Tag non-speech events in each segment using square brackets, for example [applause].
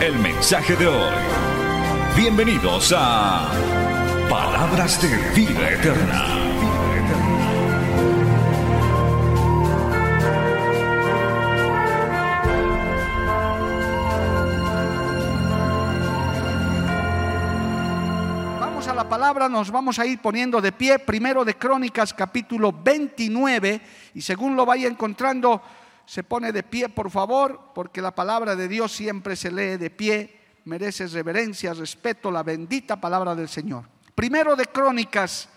el mensaje de hoy. Bienvenidos a Palabras de Vida Eterna. la palabra nos vamos a ir poniendo de pie, primero de Crónicas capítulo 29, y según lo vaya encontrando, se pone de pie, por favor, porque la palabra de Dios siempre se lee de pie, merece reverencia, respeto, la bendita palabra del Señor. Primero de Crónicas,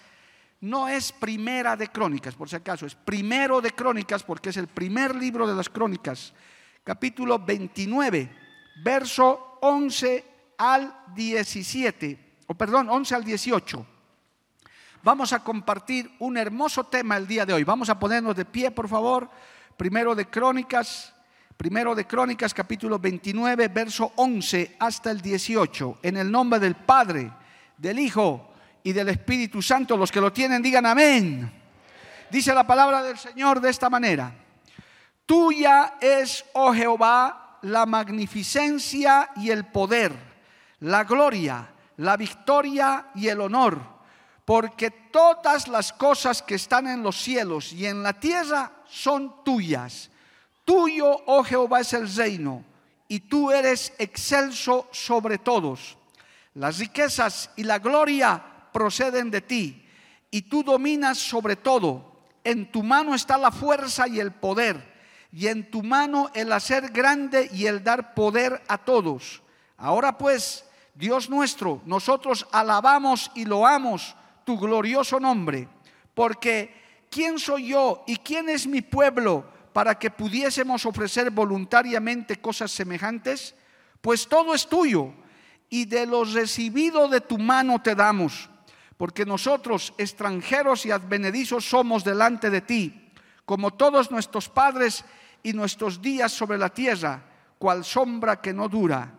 no es primera de Crónicas, por si acaso, es primero de Crónicas, porque es el primer libro de las Crónicas, capítulo 29, verso 11 al 17 perdón, 11 al 18. Vamos a compartir un hermoso tema el día de hoy. Vamos a ponernos de pie, por favor. Primero de Crónicas, primero de Crónicas, capítulo 29, verso 11 hasta el 18. En el nombre del Padre, del Hijo y del Espíritu Santo, los que lo tienen, digan amén. Dice la palabra del Señor de esta manera. Tuya es, oh Jehová, la magnificencia y el poder, la gloria la victoria y el honor, porque todas las cosas que están en los cielos y en la tierra son tuyas. Tuyo, oh Jehová, es el reino, y tú eres excelso sobre todos. Las riquezas y la gloria proceden de ti, y tú dominas sobre todo. En tu mano está la fuerza y el poder, y en tu mano el hacer grande y el dar poder a todos. Ahora pues, Dios nuestro, nosotros alabamos y loamos tu glorioso nombre, porque ¿quién soy yo y quién es mi pueblo para que pudiésemos ofrecer voluntariamente cosas semejantes? Pues todo es tuyo y de lo recibido de tu mano te damos, porque nosotros, extranjeros y advenedizos, somos delante de ti, como todos nuestros padres y nuestros días sobre la tierra, cual sombra que no dura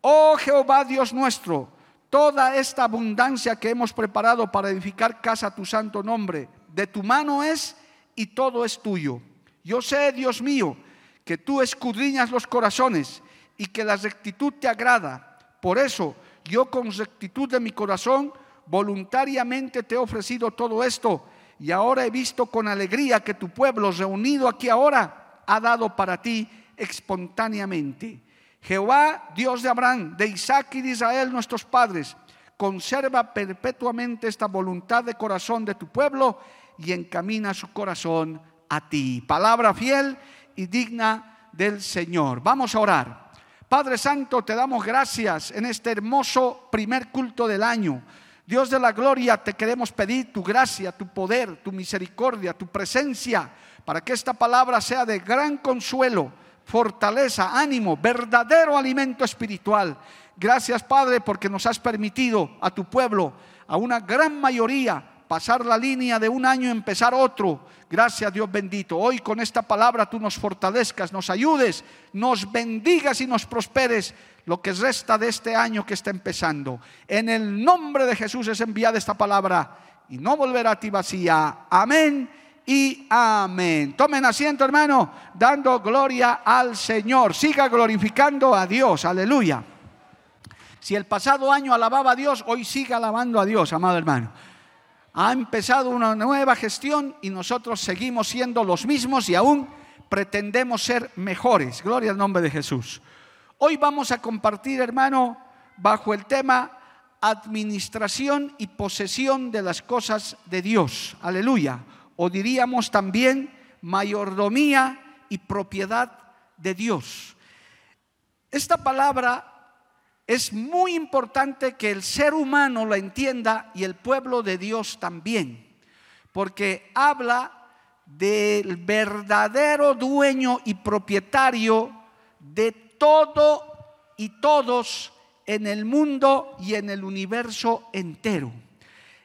Oh Jehová Dios nuestro, toda esta abundancia que hemos preparado para edificar casa a tu santo nombre, de tu mano es y todo es tuyo. Yo sé, Dios mío, que tú escudriñas los corazones y que la rectitud te agrada. Por eso yo con rectitud de mi corazón voluntariamente te he ofrecido todo esto y ahora he visto con alegría que tu pueblo reunido aquí ahora ha dado para ti espontáneamente. Jehová, Dios de Abraham, de Isaac y de Israel, nuestros padres, conserva perpetuamente esta voluntad de corazón de tu pueblo y encamina su corazón a ti. Palabra fiel y digna del Señor. Vamos a orar. Padre Santo, te damos gracias en este hermoso primer culto del año. Dios de la gloria, te queremos pedir tu gracia, tu poder, tu misericordia, tu presencia, para que esta palabra sea de gran consuelo fortaleza, ánimo, verdadero alimento espiritual. Gracias Padre porque nos has permitido a tu pueblo, a una gran mayoría, pasar la línea de un año y empezar otro. Gracias Dios bendito. Hoy con esta palabra tú nos fortalezcas, nos ayudes, nos bendigas y nos prosperes lo que resta de este año que está empezando. En el nombre de Jesús es enviada esta palabra y no volverá a ti vacía. Amén y amén. Tomen asiento, hermano, dando gloria al Señor. Siga glorificando a Dios. Aleluya. Si el pasado año alababa a Dios, hoy siga alabando a Dios, amado hermano. Ha empezado una nueva gestión y nosotros seguimos siendo los mismos y aún pretendemos ser mejores. Gloria al nombre de Jesús. Hoy vamos a compartir, hermano, bajo el tema administración y posesión de las cosas de Dios. Aleluya o diríamos también mayordomía y propiedad de Dios. Esta palabra es muy importante que el ser humano la entienda y el pueblo de Dios también, porque habla del verdadero dueño y propietario de todo y todos en el mundo y en el universo entero.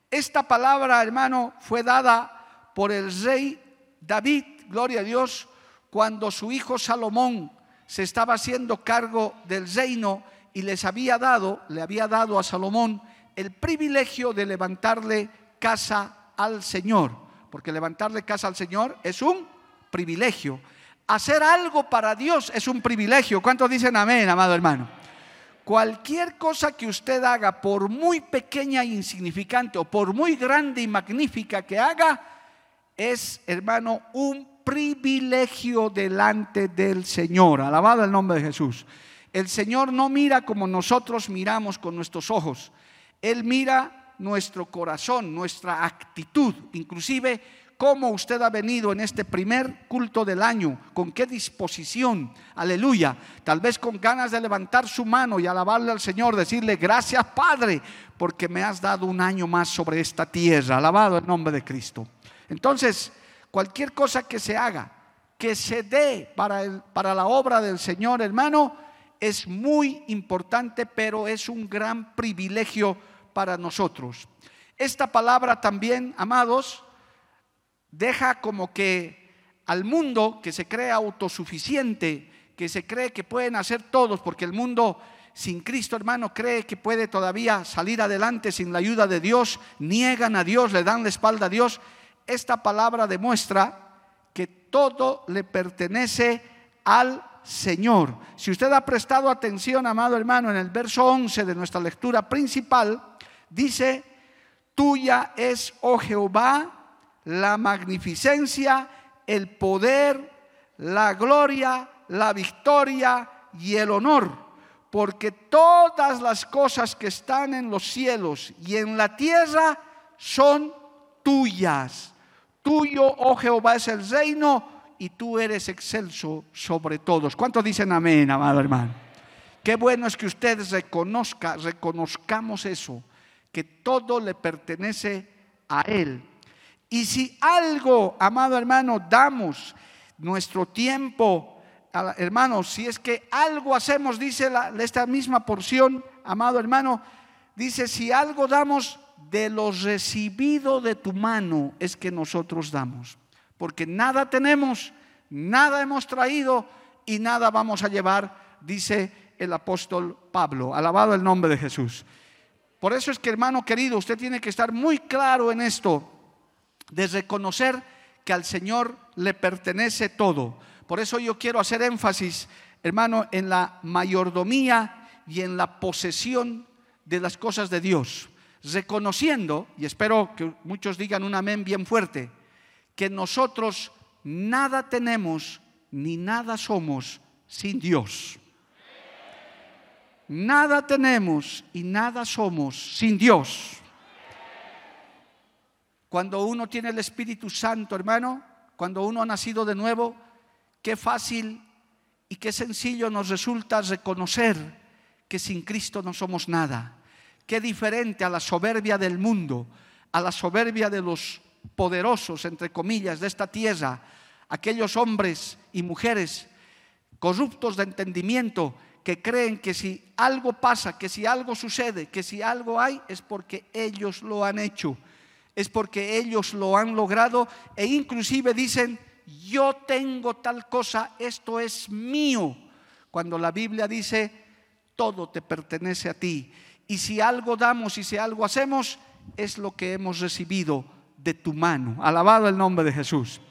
Esta palabra, hermano, fue dada por el rey David, gloria a Dios, cuando su hijo Salomón se estaba haciendo cargo del reino y les había dado, le había dado a Salomón el privilegio de levantarle casa al Señor, porque levantarle casa al Señor es un privilegio. Hacer algo para Dios es un privilegio. ¿Cuántos dicen amén, amado hermano? Cualquier cosa que usted haga, por muy pequeña e insignificante o por muy grande y magnífica que haga, es, hermano, un privilegio delante del Señor. Alabado el nombre de Jesús. El Señor no mira como nosotros miramos con nuestros ojos. Él mira nuestro corazón, nuestra actitud, inclusive cómo usted ha venido en este primer culto del año, con qué disposición, aleluya, tal vez con ganas de levantar su mano y alabarle al Señor, decirle gracias Padre, porque me has dado un año más sobre esta tierra, alabado el nombre de Cristo. Entonces, cualquier cosa que se haga, que se dé para, para la obra del Señor, hermano, es muy importante, pero es un gran privilegio para nosotros. Esta palabra también, amados, deja como que al mundo que se cree autosuficiente, que se cree que pueden hacer todos, porque el mundo sin Cristo, hermano, cree que puede todavía salir adelante sin la ayuda de Dios, niegan a Dios, le dan la espalda a Dios. Esta palabra demuestra que todo le pertenece al Señor. Si usted ha prestado atención, amado hermano, en el verso 11 de nuestra lectura principal, dice, tuya es, oh Jehová, la magnificencia, el poder, la gloria, la victoria y el honor, porque todas las cosas que están en los cielos y en la tierra son tuyas. Tuyo, oh Jehová, es el reino y tú eres excelso sobre todos. ¿Cuántos dicen amén, amado hermano? Qué bueno es que ustedes reconozca, reconozcamos eso, que todo le pertenece a Él y si algo, amado hermano, damos nuestro tiempo, hermano, si es que algo hacemos, dice esta misma porción, amado hermano, dice, si algo damos de lo recibido de tu mano, es que nosotros damos. Porque nada tenemos, nada hemos traído y nada vamos a llevar, dice el apóstol Pablo. Alabado el nombre de Jesús. Por eso es que, hermano querido, usted tiene que estar muy claro en esto de reconocer que al Señor le pertenece todo. Por eso yo quiero hacer énfasis, hermano, en la mayordomía y en la posesión de las cosas de Dios, reconociendo, y espero que muchos digan un amén bien fuerte, que nosotros nada tenemos ni nada somos sin Dios. Nada tenemos y nada somos sin Dios. Cuando uno tiene el Espíritu Santo, hermano, cuando uno ha nacido de nuevo, qué fácil y qué sencillo nos resulta reconocer que sin Cristo no somos nada. Qué diferente a la soberbia del mundo, a la soberbia de los poderosos, entre comillas, de esta tierra, aquellos hombres y mujeres corruptos de entendimiento que creen que si algo pasa, que si algo sucede, que si algo hay, es porque ellos lo han hecho es porque ellos lo han logrado e inclusive dicen, yo tengo tal cosa, esto es mío. Cuando la Biblia dice, todo te pertenece a ti. Y si algo damos y si algo hacemos, es lo que hemos recibido de tu mano. Alabado el nombre de Jesús.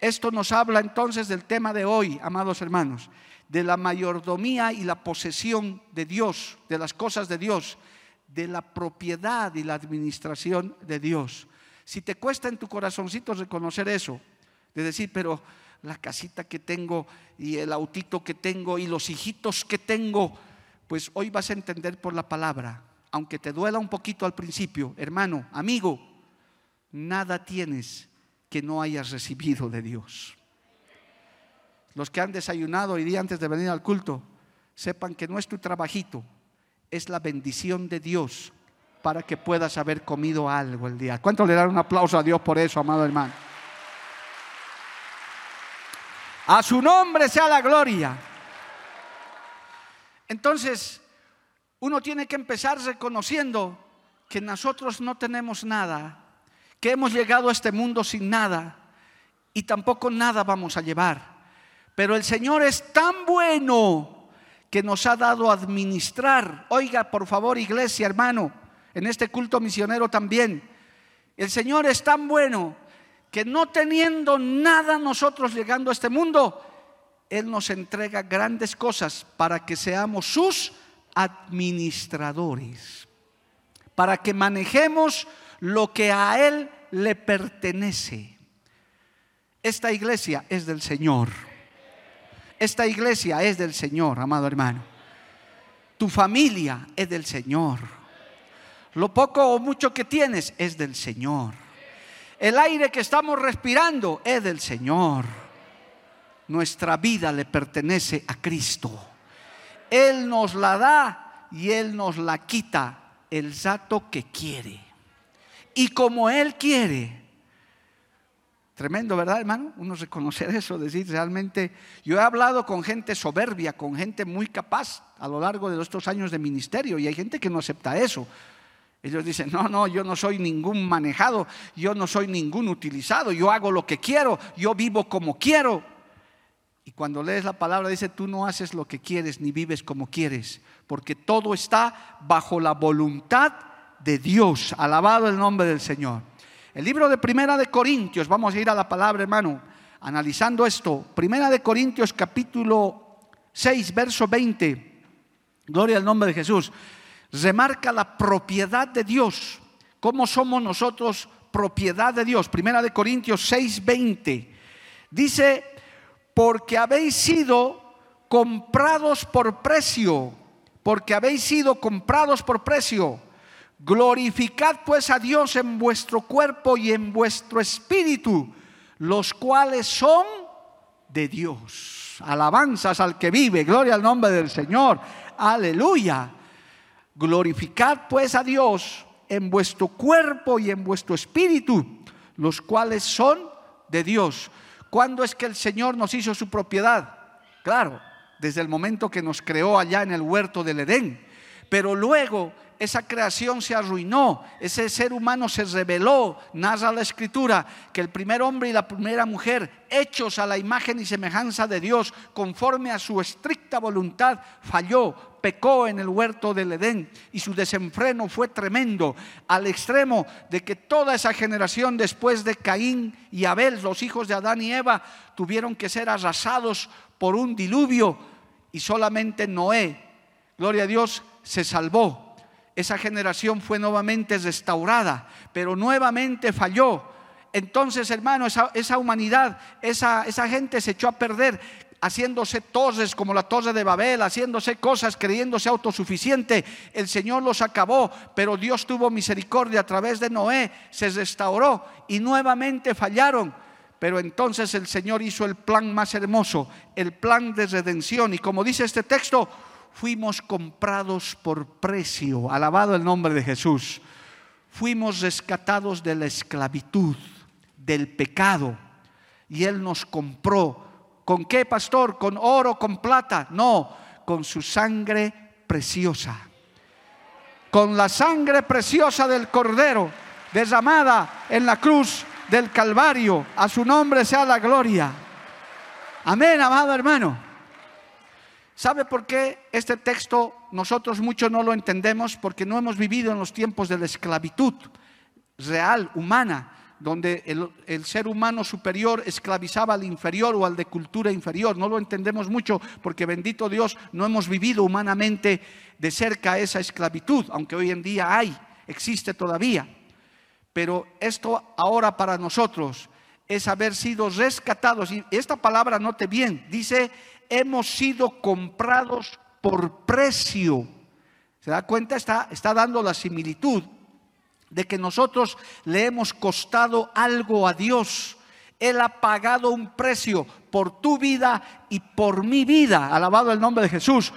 Esto nos habla entonces del tema de hoy, amados hermanos, de la mayordomía y la posesión de Dios, de las cosas de Dios de la propiedad y la administración de Dios. Si te cuesta en tu corazoncito reconocer eso, de decir, pero la casita que tengo y el autito que tengo y los hijitos que tengo, pues hoy vas a entender por la palabra, aunque te duela un poquito al principio, hermano, amigo, nada tienes que no hayas recibido de Dios. Los que han desayunado hoy día antes de venir al culto, sepan que no es tu trabajito, es la bendición de Dios para que puedas haber comido algo el día. ¿Cuánto le dan un aplauso a Dios por eso, amado hermano? A su nombre sea la gloria. Entonces, Uno tiene que empezar reconociendo que nosotros no tenemos nada, que hemos llegado a este mundo sin nada y tampoco nada vamos a llevar. Pero el Señor es tan bueno que nos ha dado a administrar. Oiga, por favor, iglesia, hermano, en este culto misionero también. El Señor es tan bueno que no teniendo nada nosotros llegando a este mundo, Él nos entrega grandes cosas para que seamos sus administradores, para que manejemos lo que a Él le pertenece. Esta iglesia es del Señor. Esta iglesia es del Señor, amado hermano. Tu familia es del Señor. Lo poco o mucho que tienes es del Señor. El aire que estamos respirando es del Señor. Nuestra vida le pertenece a Cristo. Él nos la da y Él nos la quita el rato que quiere. Y como Él quiere. Tremendo, ¿verdad, hermano? Uno reconocer eso, decir realmente, yo he hablado con gente soberbia, con gente muy capaz a lo largo de estos años de ministerio y hay gente que no acepta eso. Ellos dicen, no, no, yo no soy ningún manejado, yo no soy ningún utilizado, yo hago lo que quiero, yo vivo como quiero. Y cuando lees la palabra dice, tú no haces lo que quieres ni vives como quieres, porque todo está bajo la voluntad de Dios. Alabado el nombre del Señor. El libro de Primera de Corintios, vamos a ir a la palabra, hermano, analizando esto. Primera de Corintios capítulo 6, verso 20. Gloria al nombre de Jesús remarca la propiedad de Dios. ¿Cómo somos nosotros propiedad de Dios? Primera de Corintios 6:20. Dice, porque habéis sido comprados por precio, porque habéis sido comprados por precio. Glorificad pues a Dios en vuestro cuerpo y en vuestro espíritu, los cuales son de Dios. Alabanzas al que vive, gloria al nombre del Señor. Aleluya. Glorificad pues a Dios en vuestro cuerpo y en vuestro espíritu, los cuales son de Dios. ¿Cuándo es que el Señor nos hizo su propiedad? Claro, desde el momento que nos creó allá en el huerto del Edén. Pero luego esa creación se arruinó, ese ser humano se rebeló, narra la escritura, que el primer hombre y la primera mujer, hechos a la imagen y semejanza de Dios, conforme a su estricta voluntad, falló, pecó en el huerto del Edén y su desenfreno fue tremendo, al extremo de que toda esa generación después de Caín y Abel, los hijos de Adán y Eva, tuvieron que ser arrasados por un diluvio y solamente Noé, gloria a Dios, se salvó esa generación fue nuevamente restaurada, pero nuevamente falló. Entonces, hermano, esa, humanidad, esa, esa gente se echó a perder haciéndose torres como la torre de Babel, haciéndose cosas, creyéndose autosuficiente. El Señor los acabó, pero Dios tuvo misericordia a través de Noé, se restauró y nuevamente fallaron. Pero entonces el Señor hizo el plan más hermoso, el plan de redención. Y como dice este texto, fuimos comprados por precio, alabado el nombre de Jesús. Fuimos rescatados de la esclavitud, del pecado, y Él nos compró. ¿Con qué, pastor? ¿Con oro, con plata? No, con su sangre preciosa. Con la sangre preciosa del Cordero, derramada en la cruz del Calvario. A su nombre sea la gloria. Amén, amado hermano. ¿Sabe por qué este texto nosotros muchos no lo entendemos? Porque no hemos vivido en los tiempos de la esclavitud real, humana, donde el, ser humano superior esclavizaba al inferior o al de cultura inferior. No lo entendemos mucho porque bendito Dios no hemos vivido humanamente de cerca esa esclavitud, aunque hoy en día hay, existe todavía. Pero esto ahora para nosotros es haber sido rescatados. Y esta palabra note bien, dice hemos sido comprados por precio. ¿Se da cuenta? Está, está dando la similitud de que nosotros le hemos costado algo a Dios. Él ha pagado un precio por tu vida y por mi vida. Alabado el nombre de Jesús.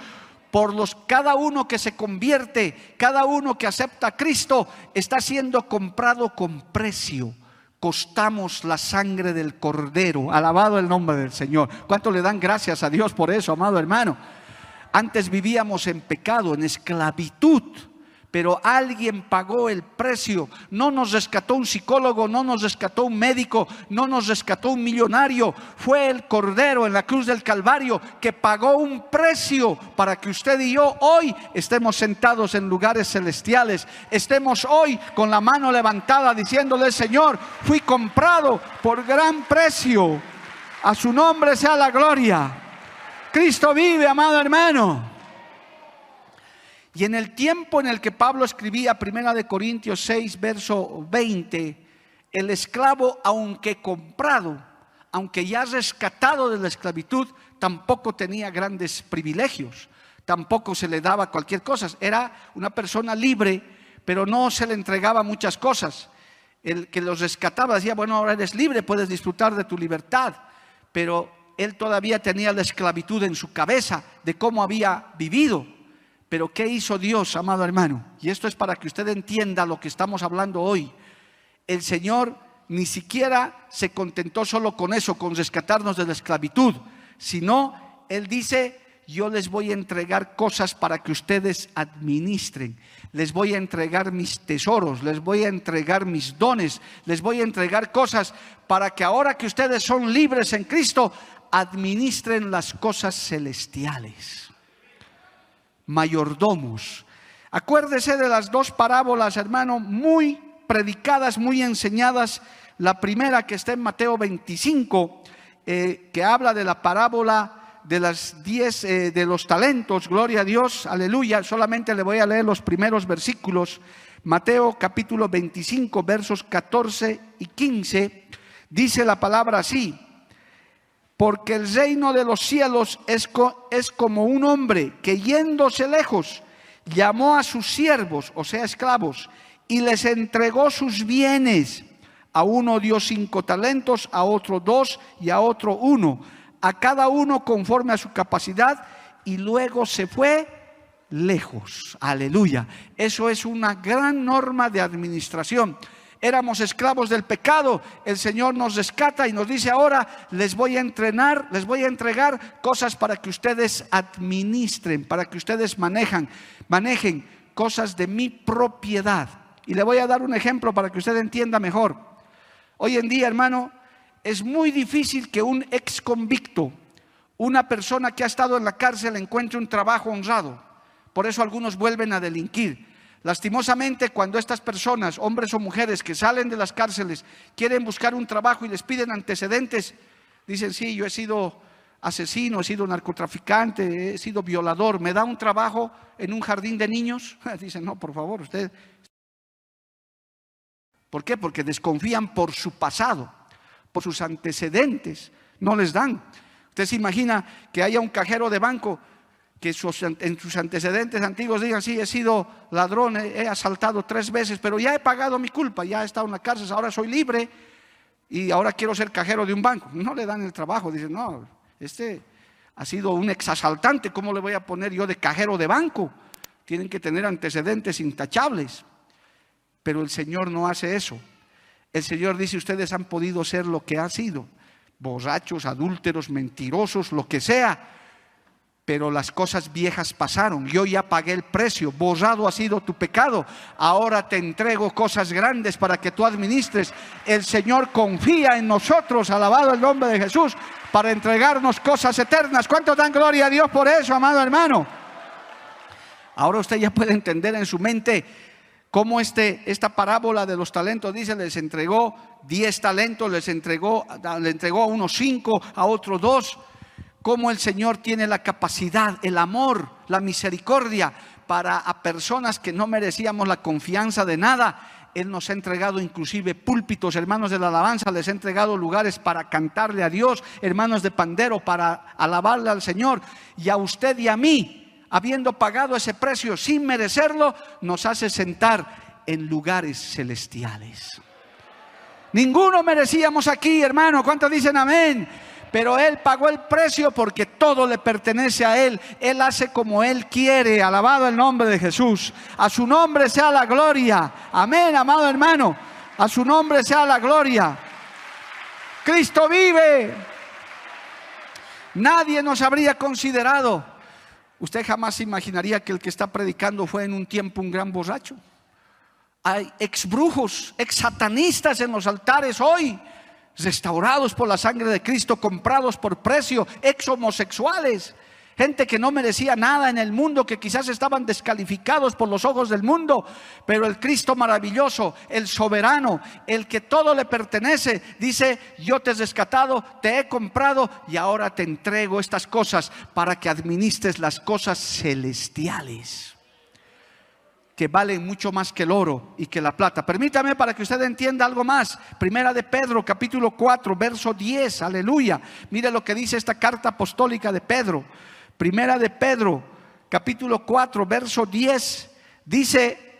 Por los cada uno que se convierte, cada uno que acepta a Cristo, está siendo comprado con precio costamos la sangre del cordero. Alabado el nombre del Señor. ¿Cuánto le dan gracias a Dios por eso, amado hermano? Antes vivíamos en pecado, en esclavitud pero alguien pagó el precio. No nos rescató un psicólogo, no nos rescató un médico, no nos rescató un millonario. Fue el Cordero en la cruz del Calvario que pagó un precio para que usted y yo hoy estemos sentados en lugares celestiales. Estemos hoy con la mano levantada diciéndole, Señor, fui comprado por gran precio. A su nombre sea la gloria. Cristo vive, amado hermano. Y en el tiempo en el que Pablo escribía Primera de Corintios 6, verso 20, el esclavo, aunque comprado, aunque ya rescatado de la esclavitud, tampoco tenía grandes privilegios, tampoco se le daba cualquier cosa. Era una persona libre, pero no se le entregaba muchas cosas. El que los rescataba decía, bueno, ahora eres libre, puedes disfrutar de tu libertad, pero él todavía tenía la esclavitud en su cabeza de cómo había vivido. Pero ¿qué hizo Dios, amado hermano? Y esto es para que usted entienda lo que estamos hablando hoy. El Señor ni siquiera se contentó solo con eso, con rescatarnos de la esclavitud, sino Él dice, yo les voy a entregar cosas para que ustedes administren. Les voy a entregar mis tesoros, les voy a entregar mis dones, les voy a entregar cosas para que ahora que ustedes son libres en Cristo, administren las cosas celestiales mayordomos. Acuérdese de las dos parábolas, hermano, muy predicadas, muy enseñadas. La primera que está en Mateo 25, eh, que habla de la parábola de las diez eh, de los talentos, gloria a Dios, aleluya. Solamente le voy a leer los primeros versículos. Mateo capítulo 25, versos 14 y 15, dice la palabra así porque el reino de los cielos es, es, como un hombre que yéndose lejos llamó a sus siervos, o sea, esclavos, y les entregó sus bienes. A uno dio cinco talentos, a otro dos y a otro uno, a cada uno conforme a su capacidad, y luego se fue lejos. Aleluya. Eso es una gran norma de administración éramos esclavos del pecado, el Señor nos rescata y nos dice ahora, les voy a entrenar, les voy a entregar cosas para que ustedes administren, para que ustedes manejan, manejen cosas de mi propiedad. Y le voy a dar un ejemplo para que usted entienda mejor. Hoy en día, hermano, es muy difícil que un ex convicto, una persona que ha estado en la cárcel, encuentre un trabajo honrado. Por eso algunos vuelven a delinquir. Lastimosamente, cuando estas personas, hombres o mujeres que salen de las cárceles, quieren buscar un trabajo y les piden antecedentes, dicen, sí, yo he sido asesino, he sido narcotraficante, he sido violador, ¿me da un trabajo en un jardín de niños? [laughs] Dicen, no, por favor, usted... ¿Por qué? Porque desconfían por su pasado, por sus antecedentes, no les dan. Usted se imagina que haya un cajero de banco que en sus antecedentes antiguos digan, sí, he sido ladrón, he, asaltado tres veces, pero ya he pagado mi culpa, ya he estado en la cárcel, ahora soy libre y ahora quiero ser cajero de un banco. No le dan el trabajo, dicen, no, este ha sido un exasaltante, ¿cómo le voy a poner yo de cajero de banco? Tienen que tener antecedentes intachables. Pero el Señor no hace eso. El Señor dice, ustedes han podido ser lo que han sido, borrachos, adúlteros, mentirosos, lo que sea pero las cosas viejas pasaron. Yo ya pagué el precio, borrado ha sido tu pecado. Ahora te entrego cosas grandes para que tú administres. El Señor confía en nosotros, alabado el nombre de Jesús, para entregarnos cosas eternas. ¿Cuánto dan gloria a Dios por eso, amado hermano? Ahora usted ya puede entender en su mente cómo este, esta parábola de los talentos dice, les entregó diez talentos, les entregó, le entregó a unos cinco, a otros dos cómo el Señor tiene la capacidad, el amor, la misericordia para a personas que no merecíamos la confianza de nada. Él nos ha entregado inclusive púlpitos, hermanos de la alabanza, les ha entregado lugares para cantarle a Dios, hermanos de pandero para alabarle al Señor. Y a usted y a mí, habiendo pagado ese precio sin merecerlo, nos hace sentar en lugares celestiales. Ninguno merecíamos aquí, hermano. ¿Cuántos dicen amén? Pero Él pagó el precio porque todo le pertenece a Él. Él hace como Él quiere. Alabado el nombre de Jesús. A su nombre sea la gloria. Amén, amado hermano. A su nombre sea la gloria. Cristo vive. Nadie nos habría considerado. Usted jamás imaginaría que el que está predicando fue en un tiempo un gran borracho. Hay ex brujos, ex satanistas en los altares hoy, restaurados por la sangre de Cristo, comprados por precio, ex homosexuales, gente que no merecía nada en el mundo, que quizás estaban descalificados por los ojos del mundo, pero el Cristo maravilloso, el soberano, el que todo le pertenece, dice, yo te he rescatado, te he comprado y ahora te entrego estas cosas para que administres las cosas celestiales que valen mucho más que el oro y que la plata. Permítame para que usted entienda algo más. Primera de Pedro, capítulo 4, verso 10. Aleluya. Mire lo que dice esta carta apostólica de Pedro. Primera de Pedro, capítulo 4, verso 10. Dice,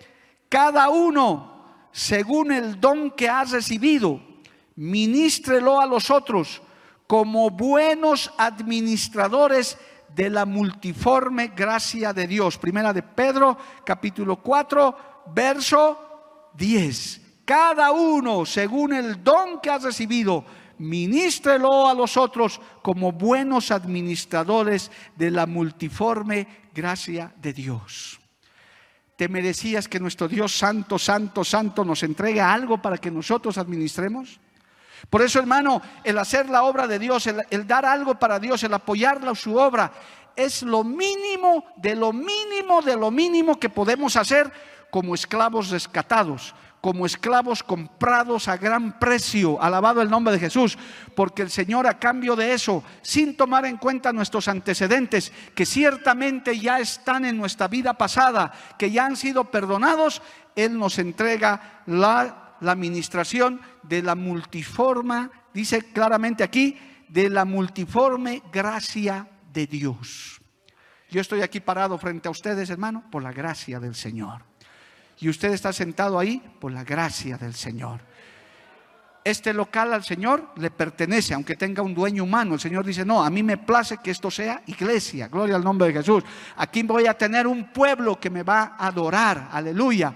cada uno, según el don que ha recibido, ministrelo a los otros como buenos administradores la multiforme gracia de Dios. Primera de Pedro, capítulo 4, verso 10. Cada uno, según el don que ha recibido, ministrelo a los otros como buenos administradores de la multiforme gracia de Dios. ¿Te merecías que nuestro Dios santo, santo, santo nos entregue algo para que nosotros administremos? Por eso, hermano, el hacer la obra de Dios, el, dar algo para Dios, el apoyarla su obra, es lo mínimo, de lo mínimo, de lo mínimo que podemos hacer como esclavos rescatados, como esclavos comprados a gran precio, alabado el nombre de Jesús, porque el Señor a cambio de eso, sin tomar en cuenta nuestros antecedentes, que ciertamente ya están en nuestra vida pasada, que ya han sido perdonados, Él nos entrega la la administración de la multiforma, dice claramente aquí, de la multiforme gracia de Dios. Yo estoy aquí parado frente a ustedes, hermano, por la gracia del Señor. Y usted está sentado ahí por la gracia del Señor. Este local al Señor le pertenece, aunque tenga un dueño humano. El Señor dice, no, a mí me place que esto sea iglesia. Gloria al nombre de Jesús. Aquí voy a tener un pueblo que me va a adorar. Aleluya.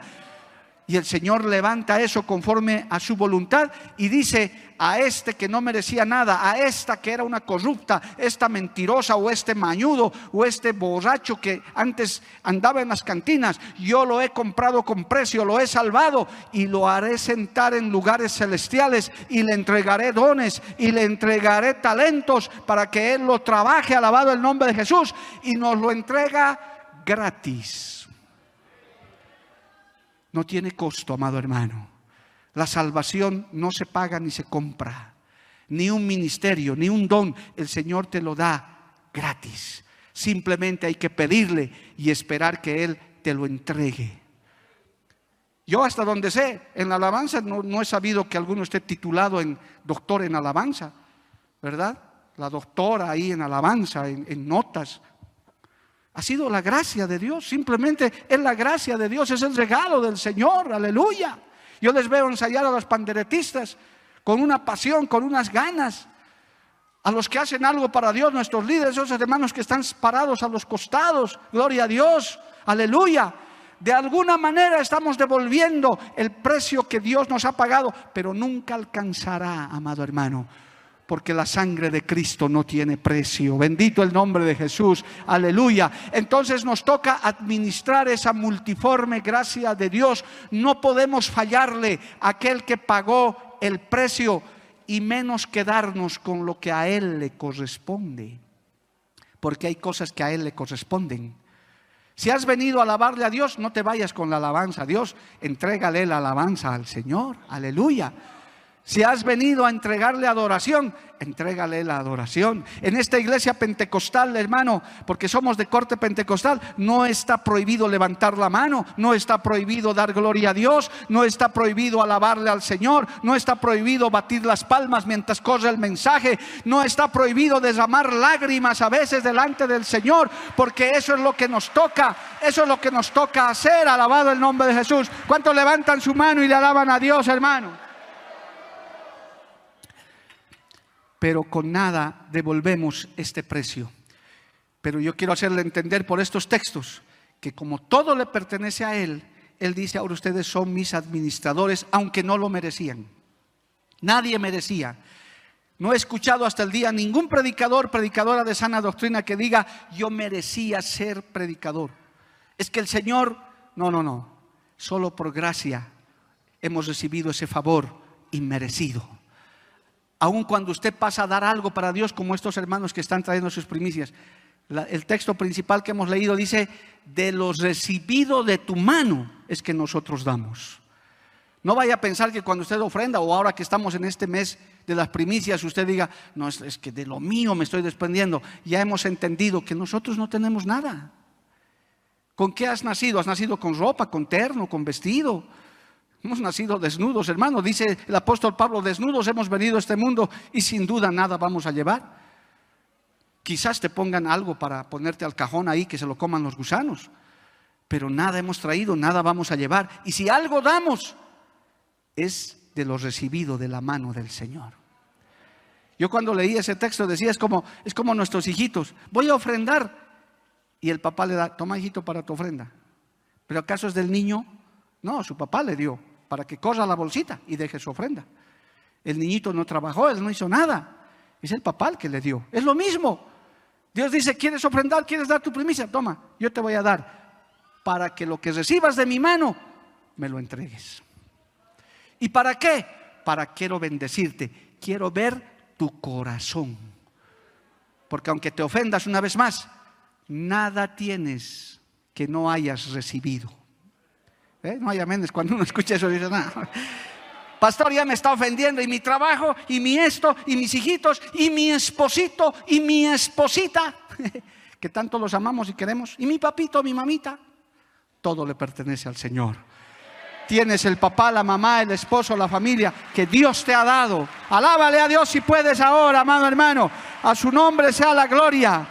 Y el Señor levanta eso conforme a su voluntad y dice a este que no merecía nada, a esta que era una corrupta, esta mentirosa o este mañudo o este borracho que antes andaba en las cantinas, yo lo he comprado con precio, lo he salvado y lo haré sentar en lugares celestiales y le entregaré dones y le entregaré talentos para que él lo trabaje, alabado el nombre de Jesús, y nos lo entrega gratis. No tiene costo, amado hermano. La salvación no se paga ni se compra. Ni un ministerio, ni un don. El Señor te lo da gratis. Simplemente hay que pedirle y esperar que Él te lo entregue. Yo hasta donde sé, en la alabanza no, he sabido que alguno esté titulado en doctor en alabanza, ¿verdad? La doctora ahí en alabanza, en notas, ha sido la gracia de Dios, simplemente es la gracia de Dios, es el regalo del Señor, aleluya. Yo les veo ensayar a los panderetistas con una pasión, con unas ganas. A los que hacen algo para Dios, nuestros líderes, esos hermanos que están parados a los costados, gloria a Dios, aleluya. De alguna manera estamos devolviendo el precio que Dios nos ha pagado, pero nunca alcanzará, amado hermano, porque la sangre de Cristo no tiene precio. Bendito el nombre de Jesús, aleluya. Entonces nos toca administrar esa multiforme gracia de Dios. No podemos fallarle a aquel que pagó el precio y menos quedarnos con lo que a Él le corresponde, porque hay cosas que a Él le corresponden. Si has venido a alabarle a Dios, no te vayas con la alabanza a Dios, entrégale la alabanza al Señor, aleluya. Si has venido a entregarle adoración, entrégale la adoración. En esta iglesia pentecostal, hermano, porque somos de corte pentecostal, no está prohibido levantar la mano, no está prohibido dar gloria a Dios, no está prohibido alabarle al Señor, no está prohibido batir las palmas mientras corre el mensaje, no está prohibido derramar lágrimas a veces delante del Señor, porque eso es lo que nos toca, eso es lo que nos toca hacer, alabado el nombre de Jesús. ¿Cuántos levantan su mano y le alaban a Dios, hermano? Pero con nada devolvemos este precio. Pero yo quiero hacerle entender por estos textos que como todo le pertenece a Él, Él dice, ahora ustedes son mis administradores, aunque no lo merecían. Nadie merecía. No he escuchado hasta el día ningún predicador, predicadora de sana doctrina que diga, yo merecía ser predicador. Es que el Señor, no, no, no, solo por gracia hemos recibido ese favor inmerecido. Aun cuando usted pasa a dar algo para Dios, como estos hermanos que están trayendo sus primicias, el texto principal que hemos leído dice, de los recibidos de tu mano es que nosotros damos. No vaya a pensar que cuando usted ofrenda o ahora que estamos en este mes de las primicias, usted diga, no, es, que de lo mío me estoy desprendiendo. Ya hemos entendido que nosotros no tenemos nada. ¿Con qué has nacido? ¿Has nacido con ropa, con terno, con vestido? Hemos nacido desnudos, hermano. Dice el apóstol Pablo, desnudos hemos venido a este mundo y sin duda nada vamos a llevar. Quizás te pongan algo para ponerte al cajón ahí que se lo coman los gusanos, pero nada hemos traído, nada vamos a llevar. Y si algo damos, es de lo recibido de la mano del Señor. Yo cuando leí ese texto decía, es como, es como nuestros hijitos, voy a ofrendar. Y el papá le da, toma hijito para tu ofrenda. Pero ¿acaso es del niño? No, su papá le dio para que corra la bolsita y deje su ofrenda. El niñito no trabajó, él no hizo nada. Es el papá el que le dio. Es lo mismo. Dios dice, ¿quieres ofrendar? ¿Quieres dar tu primicia? Toma, yo te voy a dar para que lo que recibas de mi mano me lo entregues. ¿Y para qué? Para quiero bendecirte. Quiero ver tu corazón. Porque aunque te ofendas una vez más, nada tienes que no hayas recibido. ¿Eh? No hay aménes cuando uno escucha eso dice. Pastor, ya me está ofendiendo y mi trabajo y mi esto y mis hijitos y mi esposito y mi esposita, [laughs] que tanto los amamos y queremos, y mi papito, mi mamita, todo le pertenece al Señor. Tienes el papá, la mamá, el esposo, la familia que Dios te ha dado. Alábale a Dios si puedes ahora, amado hermano. A su nombre sea la gloria.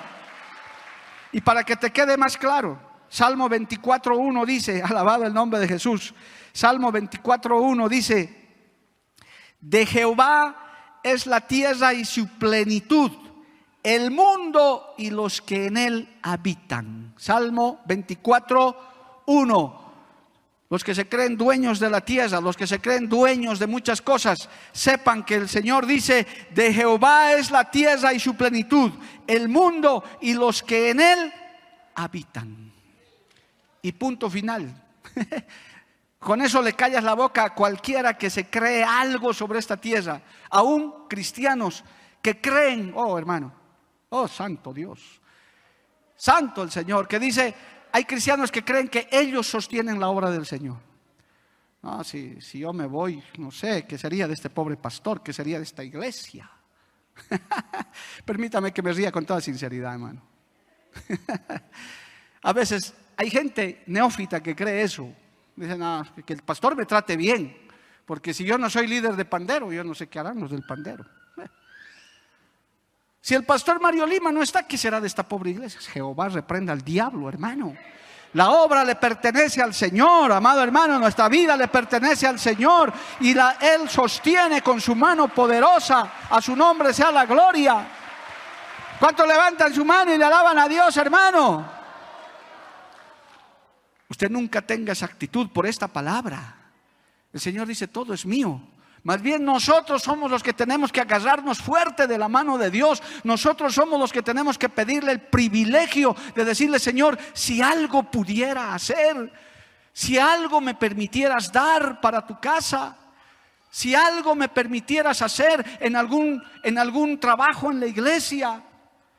Y para que te quede más claro, Salmo 24.1 dice, [laughs] alabado el nombre de Jesús. Salmo 24.1 dice, de Jehová es la tierra y su plenitud, el mundo y los que en él habitan. Salmo 24.1. Los que se creen dueños de la tierra, los que se creen dueños de muchas cosas, sepan que el Señor dice, de Jehová es la tierra y su plenitud, el mundo y los que en él habitan. Y punto final. [laughs] Con eso le callas la boca a cualquiera que se cree algo sobre esta tierra, aún cristianos que creen, oh hermano, oh santo Dios, santo el Señor, que dice, hay cristianos que creen que ellos sostienen la obra del Señor. No, si, si yo me voy, no sé, ¿qué sería de este pobre pastor? ¿Qué sería de esta iglesia? [laughs] Permítame que me ría con toda sinceridad, hermano. [laughs] A veces hay gente neófita que cree eso. Dicen, ah, que el pastor me trate bien, porque si yo no soy líder de pandero, yo no sé qué harán los del pandero. Si el pastor Mario Lima no está, ¿qué será de esta pobre iglesia? Jehová reprenda al diablo, hermano. La obra le pertenece al Señor, amado hermano, nuestra vida le pertenece al Señor y la, Él sostiene con su mano poderosa, a su nombre sea la gloria. ¿Cuántos levantan su mano y le alaban a Dios, hermano? Usted nunca tenga esa actitud por esta palabra. El Señor dice, todo es mío. Más bien nosotros somos los que tenemos que agarrarnos fuerte de la mano de Dios. Nosotros somos los que tenemos que pedirle el privilegio de decirle, Señor, si algo pudiera hacer, si algo me permitieras dar para tu casa, si algo me permitieras hacer en algún, en algún trabajo en la iglesia,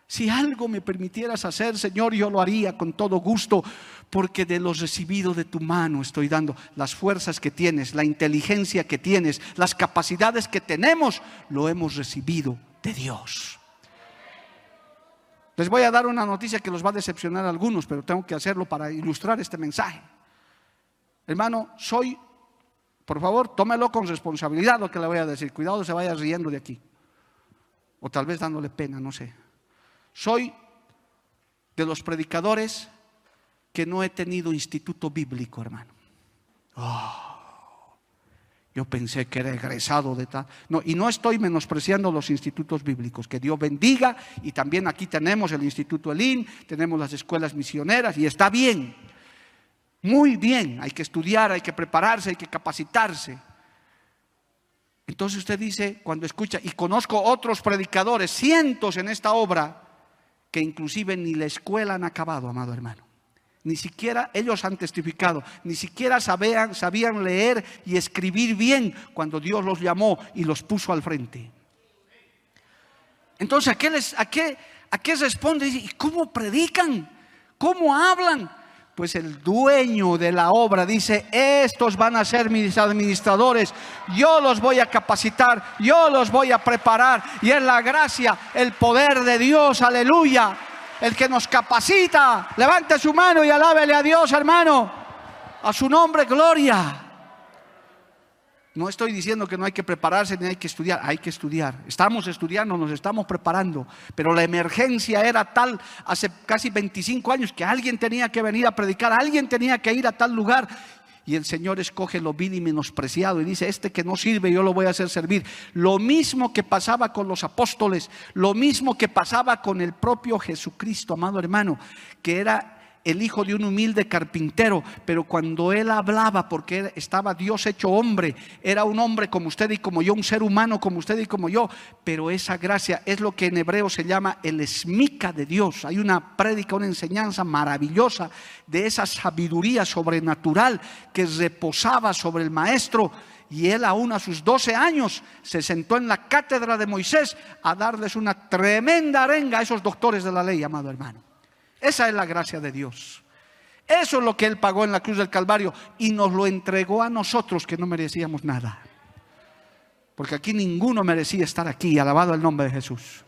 si algo me permitieras hacer, Señor, yo lo haría con todo gusto, porque de lo recibido de tu mano estoy dando las fuerzas que tienes, la inteligencia que tienes, las capacidades que tenemos, lo hemos recibido de Dios. Les voy a dar una noticia que los va a decepcionar a algunos, pero tengo que hacerlo para ilustrar este mensaje. Hermano, soy, por favor, tómelo con responsabilidad lo que le voy a decir. Cuidado, se vaya riendo de aquí. O tal vez dándole pena, no sé. Soy de los predicadores que no he tenido instituto bíblico, hermano. Oh, yo pensé que era egresado de tal. No, y no estoy menospreciando los institutos bíblicos. Que Dios bendiga. Y también aquí tenemos el Instituto Elín, tenemos las escuelas misioneras y está bien. Muy bien. Hay que estudiar, hay que prepararse, hay que capacitarse. Entonces usted dice, cuando escucha, y conozco otros predicadores, cientos en esta obra, que inclusive ni la escuela han acabado, amado hermano. Ni siquiera ellos han testificado, ni siquiera sabían, sabían leer y escribir bien cuando Dios los llamó y los puso al frente. Entonces, ¿a qué, les, a qué, a qué responde? ¿Y cómo predican? ¿Cómo hablan? Pues el dueño de la obra dice, estos van a ser mis administradores, yo los voy a capacitar, yo los voy a preparar. Y es la gracia, el poder de Dios, aleluya, el que nos capacita. Levante su mano y alábele a Dios, hermano. A su nombre, gloria. No estoy diciendo que no hay que prepararse ni hay que estudiar, hay que estudiar. Estamos estudiando, nos estamos preparando, pero la emergencia era tal hace casi 25 años que alguien tenía que venir a predicar, alguien tenía que ir a tal lugar. Y el Señor escoge lo vil y menospreciado y dice, este que no sirve yo lo voy a hacer servir. Lo mismo que pasaba con los apóstoles, lo mismo que pasaba con el propio Jesucristo, amado hermano, que era el hijo de un humilde carpintero, pero cuando él hablaba, porque estaba Dios hecho hombre, era un hombre como usted y como yo, un ser humano como usted y como yo, pero esa gracia es lo que en hebreo se llama el esmica de Dios. Hay una prédica, una enseñanza maravillosa de esa sabiduría sobrenatural que reposaba sobre el maestro y él aún a sus 12 años se sentó en la cátedra de Moisés a darles una tremenda arenga a esos doctores de la ley, amado hermano. Esa es la gracia de Dios. Eso es lo que Él pagó en la cruz del Calvario y nos lo entregó a nosotros que no merecíamos nada. Porque aquí ninguno merecía estar aquí, alabado el nombre de Jesús.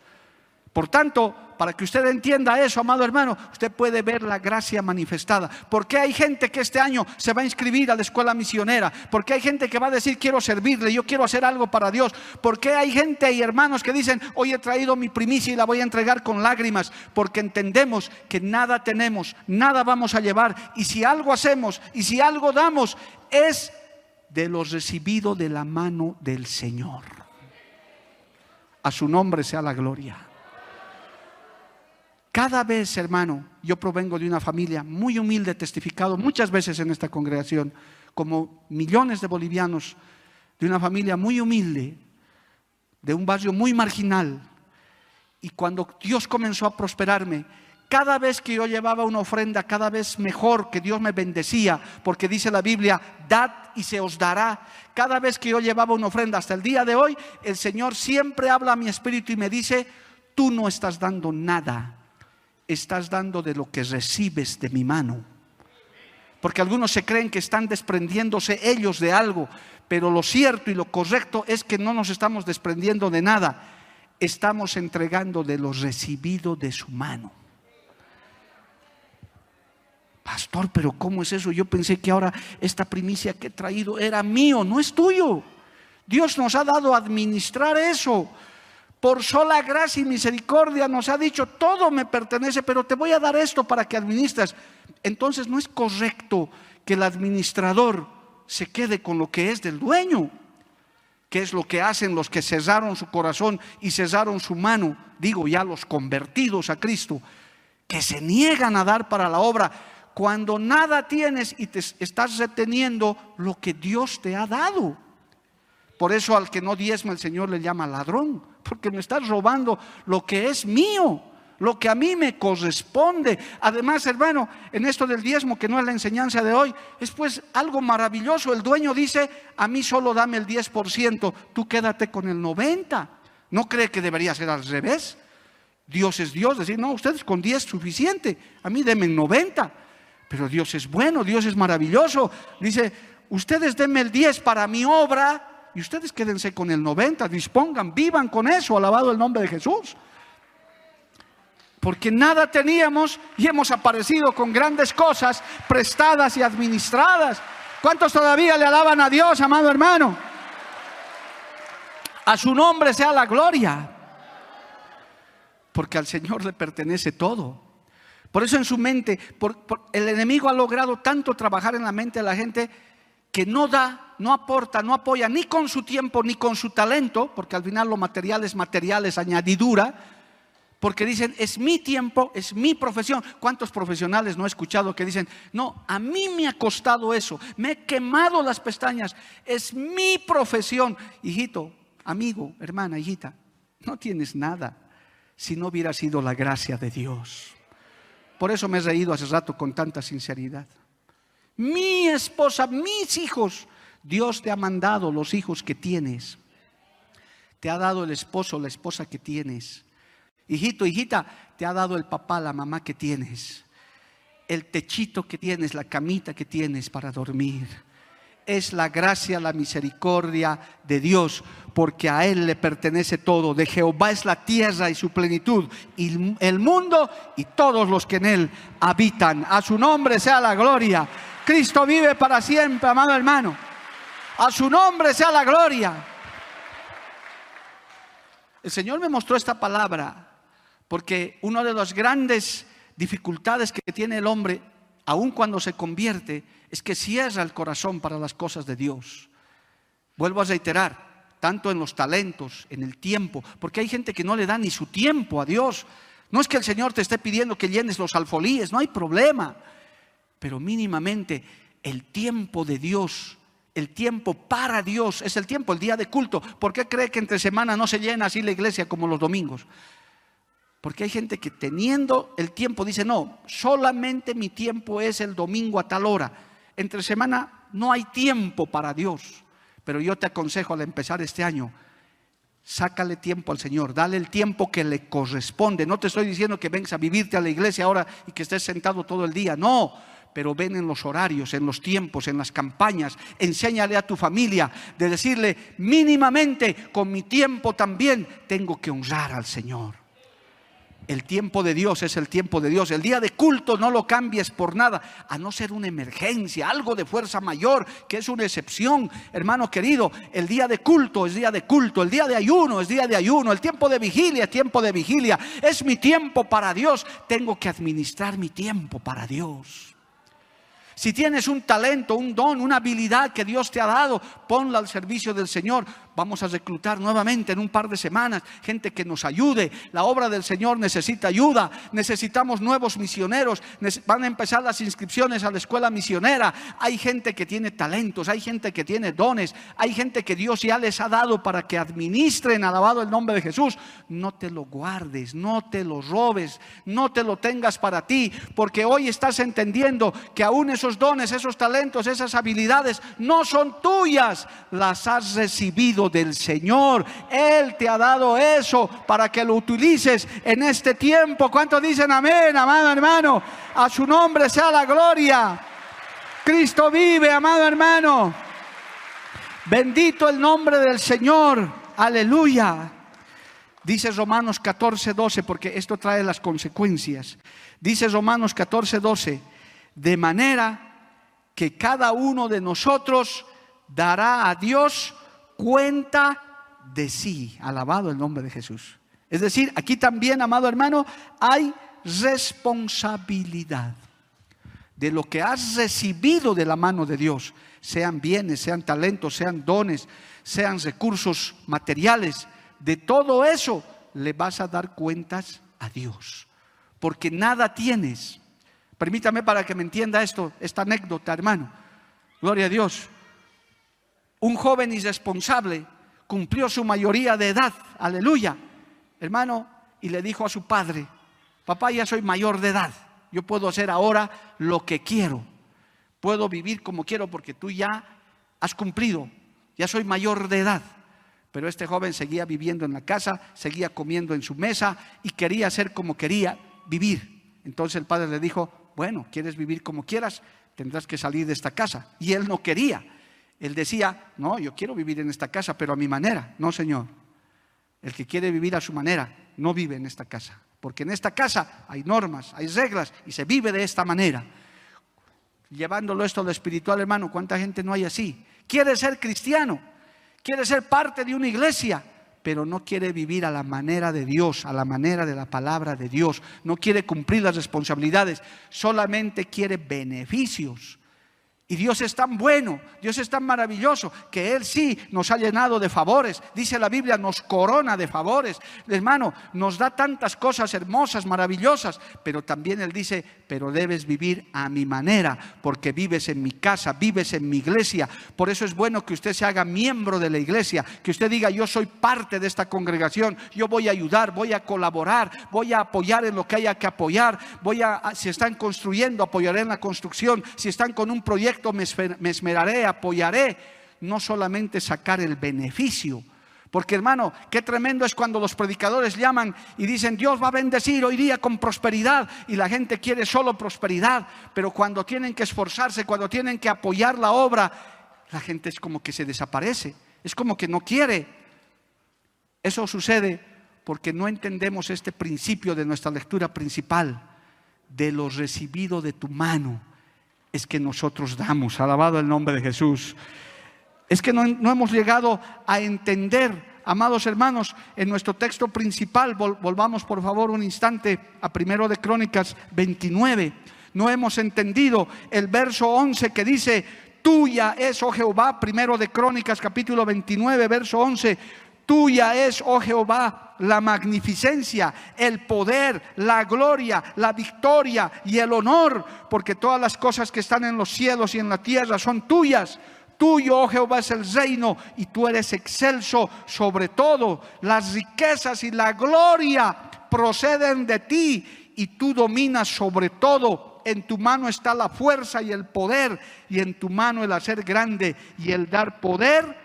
Por tanto, para que usted entienda eso, amado hermano, usted puede ver la gracia manifestada. ¿Por qué hay gente que este año se va a inscribir a la escuela misionera? ¿Por qué hay gente que va a decir quiero servirle, yo quiero hacer algo para Dios? ¿Por qué hay gente y hermanos que dicen hoy he traído mi primicia y la voy a entregar con lágrimas? Porque entendemos que nada tenemos, nada vamos a llevar. Y si algo hacemos y si algo damos, es de lo recibido de la mano del Señor. A su nombre sea la gloria. Cada vez, hermano, yo provengo de una familia muy humilde, testificado muchas veces en esta congregación, como millones de bolivianos, de una familia muy humilde, de un barrio muy marginal. Y cuando Dios comenzó a prosperarme, cada vez que yo llevaba una ofrenda, cada vez mejor que Dios me bendecía, porque dice la Biblia, dad y se os dará. Cada vez que yo llevaba una ofrenda hasta el día de hoy, el Señor siempre habla a mi espíritu y me dice, tú no estás dando nada, estás dando de lo que recibes de mi mano. Porque algunos se creen que están desprendiéndose ellos de algo, pero lo cierto y lo correcto es que no nos estamos desprendiendo de nada, estamos entregando de lo recibido de su mano. Pastor, pero ¿cómo es eso? Yo pensé que ahora esta primicia que he traído era mío, no es tuyo. Dios nos ha dado a administrar eso. Por sola gracia y misericordia nos ha dicho, todo me pertenece, pero te voy a dar esto para que administres. Entonces no es correcto que el administrador se quede con lo que es del dueño, que es lo que hacen los que cesaron su corazón y cesaron su mano, digo ya los convertidos a Cristo, que se niegan a dar para la obra cuando nada tienes y te estás reteniendo lo que Dios te ha dado. Por eso al que no diezma el Señor le llama ladrón, porque me estás robando lo que es mío, lo que a mí me corresponde. Además, hermano, en esto del diezmo, que no es la enseñanza de hoy, es pues algo maravilloso. El dueño dice, a mí solo dame el 10%, tú quédate con el 90%. ¿No cree que debería ser al revés? Dios es Dios, decir, no, ustedes con 10 es suficiente, a mí denme el 90%. Pero Dios es bueno, Dios es maravilloso. Dice, ustedes denme el 10 para mi obra y ustedes quédense con el 90, dispongan, vivan con eso, alabado el nombre de Jesús. Porque nada teníamos y hemos aparecido con grandes cosas prestadas y administradas. ¿Cuántos todavía le alaban a Dios, amado hermano? A su nombre sea la gloria. Porque al Señor le pertenece todo. Por eso en su mente, el enemigo ha logrado tanto trabajar en la mente de la gente que no da, no aporta, no apoya ni con su tiempo ni con su talento, porque al final lo material es material, es añadidura, Porque dicen, es mi tiempo, es mi profesión. ¿Cuántos profesionales no he escuchado que dicen, no, a mí me ha costado eso, me he quemado las pestañas, es mi profesión? Hijito, amigo, hermana, hijita, no tienes nada si no hubiera sido la gracia de Dios. Por eso me he reído hace rato con tanta sinceridad. Mi esposa, mis hijos, Dios te ha mandado los hijos que tienes. Te ha dado el esposo, la esposa que tienes Hijito, hijita, te ha dado el papá, la mamá que tienes. El techito que tienes, la camita que tienes para dormir. Es la gracia, la misericordia de Dios, porque a Él le pertenece todo. De Jehová es la tierra y su plenitud, y el mundo y todos los que en Él habitan. A su nombre sea la gloria. Cristo vive para siempre, amado hermano. A su nombre sea la gloria. El Señor me mostró esta palabra porque una de las grandes dificultades que tiene el hombre, aun cuando se convierte, es que cierra el corazón para las cosas de Dios. Vuelvo a reiterar, tanto en los talentos, en el tiempo, porque hay gente que no le da ni su tiempo a Dios. No es que el Señor te esté pidiendo que llenes los alfolíes, no hay problema, pero mínimamente el tiempo de Dios el tiempo para Dios es el tiempo, el día de culto. ¿Por qué cree que entre semana no se llena así la iglesia como los domingos? Porque hay gente que teniendo el tiempo dice, no, solamente mi tiempo es el domingo a tal hora. Entre semana no hay tiempo para Dios. Pero yo te aconsejo al empezar este año, sácale tiempo al Señor, dale el tiempo que le corresponde. No te estoy diciendo que vengas a vivirte a la iglesia ahora y que estés sentado todo el día. No, pero ven en los horarios, en los tiempos, en las campañas. Enséñale a tu familia de decirle mínimamente, con mi tiempo también tengo que honrar al Señor. El tiempo de Dios es el tiempo de Dios. El día de culto no lo cambies por nada, a no ser una emergencia, algo de fuerza mayor, que es una excepción. Hermano querido, el día de culto es día de culto, el día de ayuno es día de ayuno, el tiempo de vigilia es tiempo de vigilia. Es mi tiempo para Dios. Tengo que administrar mi tiempo para Dios. Si tienes un talento, un don, una habilidad que Dios te ha dado, ponla al servicio del Señor. Vamos a reclutar nuevamente en un par de semanas gente que nos ayude. La obra del Señor necesita ayuda. Necesitamos nuevos misioneros. Van a empezar las inscripciones a la escuela misionera. Hay gente que tiene talentos, hay gente que tiene dones, hay gente que Dios ya les ha dado para que administren, alabado el nombre de Jesús. No te lo guardes, no te lo robes, no te lo tengas para ti, porque hoy estás entendiendo que aún esos dones, esos talentos, esas habilidades no son tuyas, las has recibido del Señor. Él te ha dado eso para que lo utilices en este tiempo. ¿Cuántos dicen amén, amado hermano? A su nombre sea la gloria. Cristo vive, amado hermano. Bendito el nombre del Señor. Aleluya. Dice Romanos 14, 12, porque esto trae las consecuencias. Dice Romanos 14, 12, de manera que cada uno de nosotros dará a Dios cuenta de sí. Alabado el nombre de Jesús. Es decir, aquí también, amado hermano, hay responsabilidad de lo que has recibido de la mano de Dios, sean bienes, sean talentos, sean dones, sean recursos materiales, de todo eso le vas a dar cuentas a Dios, porque nada tienes. Permítame para que me entienda esto, esta anécdota, hermano. Gloria a Dios un joven irresponsable cumplió su mayoría de edad, aleluya, hermano, y le dijo a su padre, papá, ya soy mayor de edad, yo puedo hacer ahora lo que quiero, puedo vivir como quiero porque tú ya has cumplido, ya soy mayor de edad. Pero este joven seguía viviendo en la casa, seguía comiendo en su mesa y quería hacer como quería vivir. Entonces el padre le dijo, bueno, ¿quieres vivir como quieras? Tendrás que salir de esta casa. Y él no quería. Él decía, no, yo quiero vivir en esta casa, pero a mi manera. No, Señor. El que quiere vivir a su manera no vive en esta casa. Porque en esta casa hay normas, hay reglas y se vive de esta manera. Llevándolo esto a lo espiritual, hermano, ¿cuánta gente no hay así? Quiere ser cristiano, quiere ser parte de una iglesia, pero no quiere vivir a la manera de Dios, a la manera de la palabra de Dios. No quiere cumplir las responsabilidades, solamente quiere beneficios Y Dios es tan bueno, Dios es tan maravilloso, que Él sí nos ha llenado de favores. Dice la Biblia, nos corona de favores. Hermano, nos da tantas cosas hermosas, maravillosas, pero también Él dice, pero debes vivir a mi manera, porque vives en mi casa, vives en mi iglesia. Por eso es bueno que usted se haga miembro de la iglesia, que usted diga, yo soy parte de esta congregación, yo voy a ayudar, voy a colaborar, voy a apoyar en lo que haya que apoyar, voy a, si están construyendo, apoyaré en la construcción, si están con un proyecto, me esmeraré, apoyaré, no solamente sacar el beneficio. Porque hermano, qué tremendo es cuando los predicadores llaman y dicen, Dios va a bendecir hoy día con prosperidad y la gente quiere solo prosperidad, pero cuando tienen que esforzarse, cuando tienen que apoyar la obra, la gente es como que se desaparece, es como que no quiere. Eso sucede porque no entendemos este principio de nuestra lectura principal, de lo recibido de tu mano es que nosotros damos. Alabado el nombre de Jesús. Es que no, hemos llegado a entender, amados hermanos, en nuestro texto principal, volvamos por favor un instante a primero de Crónicas 29. No hemos entendido el verso 11 que dice, tuya es, oh Jehová, primero de Crónicas capítulo 29, verso 11, tuya es, oh Jehová, la magnificencia, el poder, la gloria, la victoria y el honor, porque todas las cosas que están en los cielos y en la tierra son tuyas. Tuyo, oh Jehová, es el reino y tú eres excelso sobre todo. Las riquezas y la gloria proceden de ti y tú dominas sobre todo. En tu mano está la fuerza y el poder y en tu mano el hacer grande y el dar poder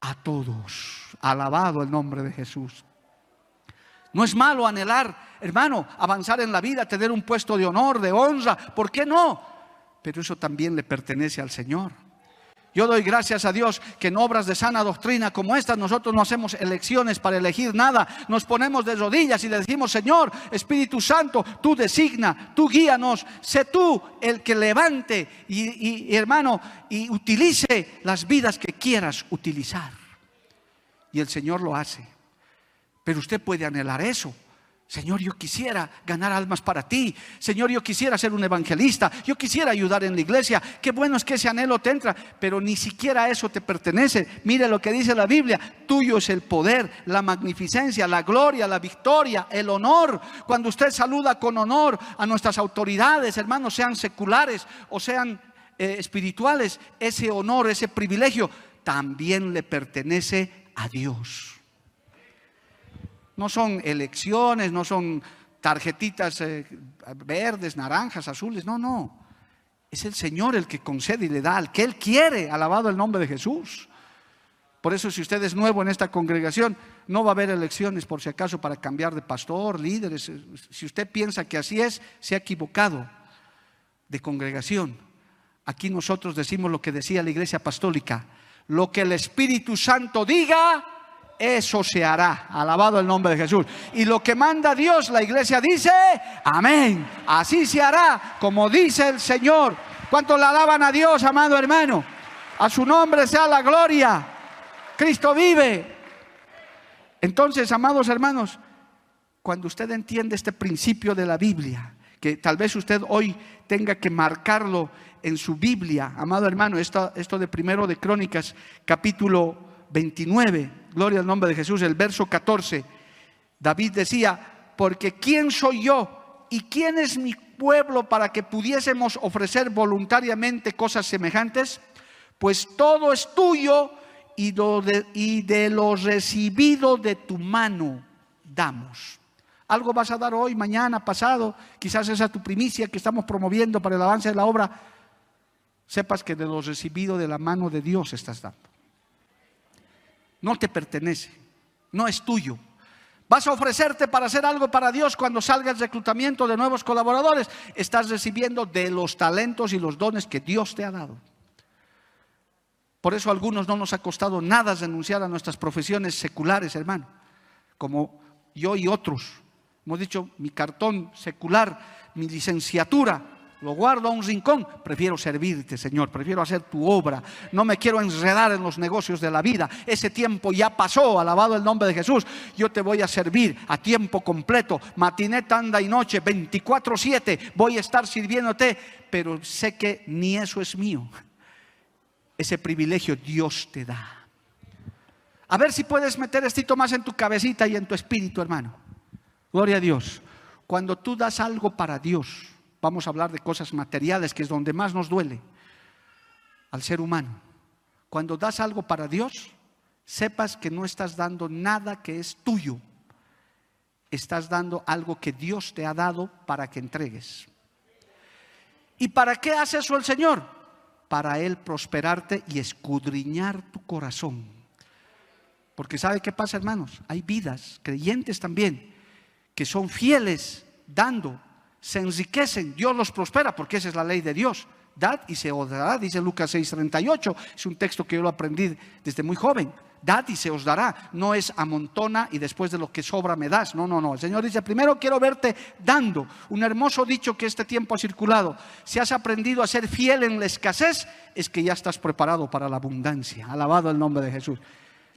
a todos. Alabado el nombre de Jesús. No es malo anhelar, hermano, avanzar en la vida, tener un puesto de honor, de honra. ¿Por qué no? Pero eso también le pertenece al Señor. Yo doy gracias a Dios que en obras de sana doctrina como estas nosotros no hacemos elecciones para elegir nada. Nos ponemos de rodillas y le decimos, Señor, Espíritu Santo, tú designa, tú guíanos, sé tú el que levante y, y hermano, y utilice las vidas que quieras utilizar. Y el Señor lo hace. Pero usted puede anhelar eso. Señor, yo quisiera ganar almas para ti. Señor, yo quisiera ser un evangelista. Yo quisiera ayudar en la iglesia. Qué bueno es que ese anhelo te entra, pero ni siquiera eso te pertenece. Mire lo que dice la Biblia. Tuyo es el poder, la magnificencia, la gloria, la victoria, el honor. Cuando usted saluda con honor a nuestras autoridades, hermanos, sean seculares o sean eh, espirituales, ese honor, ese privilegio, también le pertenece a Dios. No son elecciones, no son tarjetitas eh, verdes, naranjas, azules, no, no. Es el Señor el que concede y le da al que Él quiere, alabado el nombre de Jesús. Por eso si usted es nuevo en esta congregación, no va a haber elecciones por si acaso para cambiar de pastor, líderes. Si usted piensa que así es, se ha equivocado de congregación. Aquí nosotros decimos lo que decía la iglesia apostólica, lo que el Espíritu Santo diga, eso se hará. Alabado el nombre de Jesús. Y lo que manda Dios, la iglesia dice, amén. Así se hará, como dice el Señor. ¿Cuántos le alaban a Dios, amado hermano? A su nombre sea la gloria. Cristo vive. Entonces, amados hermanos, cuando usted entiende este principio de la Biblia, que tal vez usted hoy tenga que marcarlo en su Biblia, amado hermano, esto, esto de primero de Crónicas, capítulo 29, gloria al nombre de Jesús, el verso 14, David decía, porque ¿quién soy yo y quién es mi pueblo para que pudiésemos ofrecer voluntariamente cosas semejantes? Pues todo es tuyo y de, y de lo recibido de tu mano damos. Algo vas a dar hoy, mañana, pasado, quizás esa tu primicia que estamos promoviendo para el avance de la obra. Sepas que de lo recibido de la mano de Dios estás dando no te pertenece, no es tuyo. Vas a ofrecerte para hacer algo para Dios cuando salga el reclutamiento de nuevos colaboradores. Estás recibiendo de los talentos y los dones que Dios te ha dado. Por eso a algunos no nos ha costado nada renunciar a nuestras profesiones seculares, hermano. Como yo y otros. Hemos dicho, mi cartón secular, mi licenciatura, lo guardo a un rincón. Prefiero servirte, Señor. Prefiero hacer tu obra. No me quiero enredar en los negocios de la vida. Ese tiempo ya pasó. Alabado el nombre de Jesús. Yo te voy a servir a tiempo completo. Matiné, tanda y noche. 24-7. Voy a estar sirviéndote. Pero sé que ni eso es mío. ese privilegio Dios te da. A ver si puedes meter esto más en tu cabecita y en tu espíritu, hermano. Gloria a Dios. Cuando tú das algo para Dios, vamos a hablar de cosas materiales, que es donde más nos duele al ser humano. Cuando das algo para Dios, sepas que no estás dando nada que es tuyo. Estás dando algo que Dios te ha dado para que entregues. ¿Y para qué hace eso el Señor? Para Él prosperarte y escudriñar tu corazón. Porque ¿sabe qué pasa, hermanos? Hay vidas, creyentes también, que son fieles dando, se enriquecen, Dios los prospera, porque esa es la ley de Dios. Dad y se os dará, dice Lucas 6:38. Es un texto que yo lo aprendí desde muy joven. Dad y se os dará. No es amontona y después de lo que sobra me das. No, no, no. El Señor dice, primero quiero verte dando. Un hermoso dicho que este tiempo ha circulado. Si has aprendido a ser fiel en la escasez, es que ya estás preparado para la abundancia. Alabado el nombre de Jesús.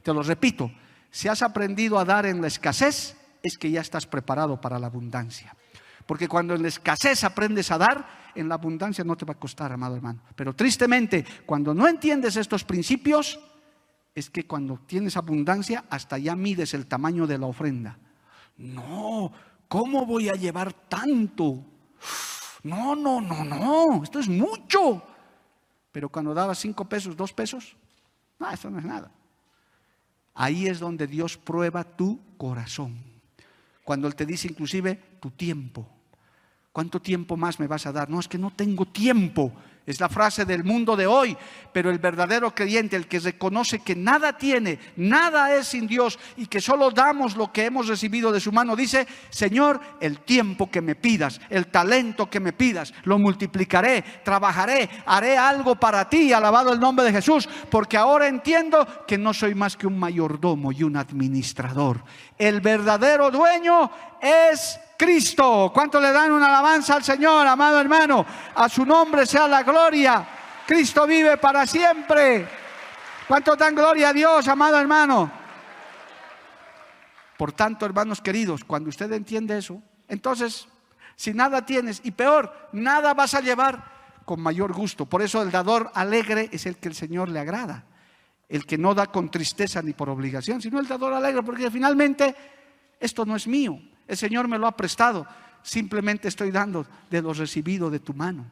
Te lo repito. Si has aprendido a dar en la escasez, es que ya estás preparado para la abundancia. Porque cuando en la escasez aprendes a dar, en la abundancia no te va a costar, amado hermano. Pero tristemente, cuando no entiendes estos principios, es que cuando tienes abundancia, hasta ya mides el tamaño de la ofrenda. No, ¿cómo voy a llevar tanto? No, no, no, no, esto es mucho. Pero cuando dabas cinco pesos, dos pesos, no, eso no es nada. Ahí es donde Dios prueba tu corazón. Cuando Él te dice inclusive tu tiempo. ¿Cuánto tiempo más me vas a dar? No, es que no tengo tiempo. Es la frase del mundo de hoy, pero el verdadero creyente, el que reconoce que nada tiene, nada es sin Dios y que solo damos lo que hemos recibido de su mano, dice, Señor, el tiempo que me pidas, el talento que me pidas, lo multiplicaré, trabajaré, haré algo para ti, alabado el nombre de Jesús, porque ahora entiendo que no soy más que un mayordomo y un administrador. El verdadero dueño es Cristo. ¿Cuánto le dan una alabanza al Señor, amado hermano? A su nombre sea la gloria. Cristo vive para siempre. ¿Cuánto dan gloria a Dios, amado hermano? Por tanto, hermanos queridos, cuando usted entiende eso, entonces, si nada tienes, y peor, nada vas a llevar con mayor gusto. Por eso el dador alegre es el que el Señor le agrada. El que no da con tristeza ni por obligación, sino el dador alegre, porque finalmente esto no es mío, el Señor me lo ha prestado. Simplemente estoy dando de lo recibido de tu mano.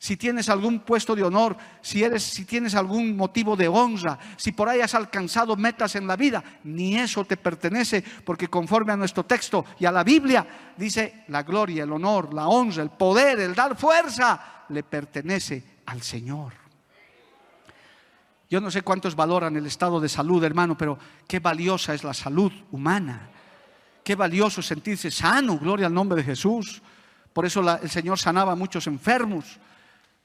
Si tienes algún puesto de honor, si eres si tienes algún motivo de honra, si por ahí has alcanzado metas en la vida, ni eso te pertenece, porque conforme a nuestro texto y a la Biblia dice, la gloria, el honor, la honra, el poder, el dar fuerza le pertenece al Señor. Yo no sé cuántos valoran el estado de salud, hermano, pero qué valiosa es la salud humana. Qué valioso sentirse sano, gloria al nombre de Jesús. Por eso el Señor sanaba a muchos enfermos.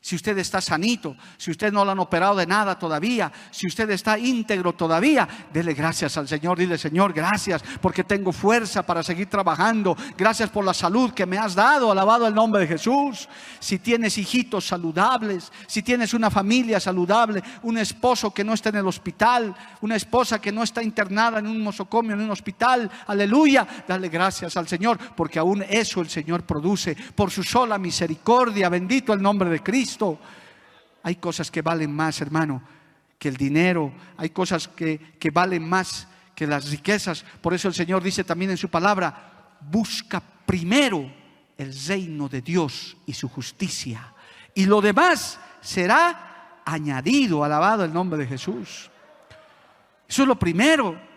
Si usted está sanito, si usted no lo han operado de nada todavía, si usted está íntegro todavía, dele gracias al Señor. Dile, Señor, gracias porque tengo fuerza para seguir trabajando. Gracias por la salud que me has dado. Alabado el nombre de Jesús. Si tienes hijitos saludables, si tienes una familia saludable, un esposo que no está en el hospital, una esposa que no está internada en un nosocomio, en un hospital, aleluya, dale gracias al Señor porque aún eso el Señor produce por su sola misericordia. Bendito el nombre de Cristo. Hay cosas que valen más, hermano, que el dinero. Hay cosas que, que valen más que las riquezas. Por eso el Señor dice también en su palabra, busca primero el reino de Dios y su justicia. Y lo demás será añadido, alabado el nombre de Jesús. Eso es lo primero.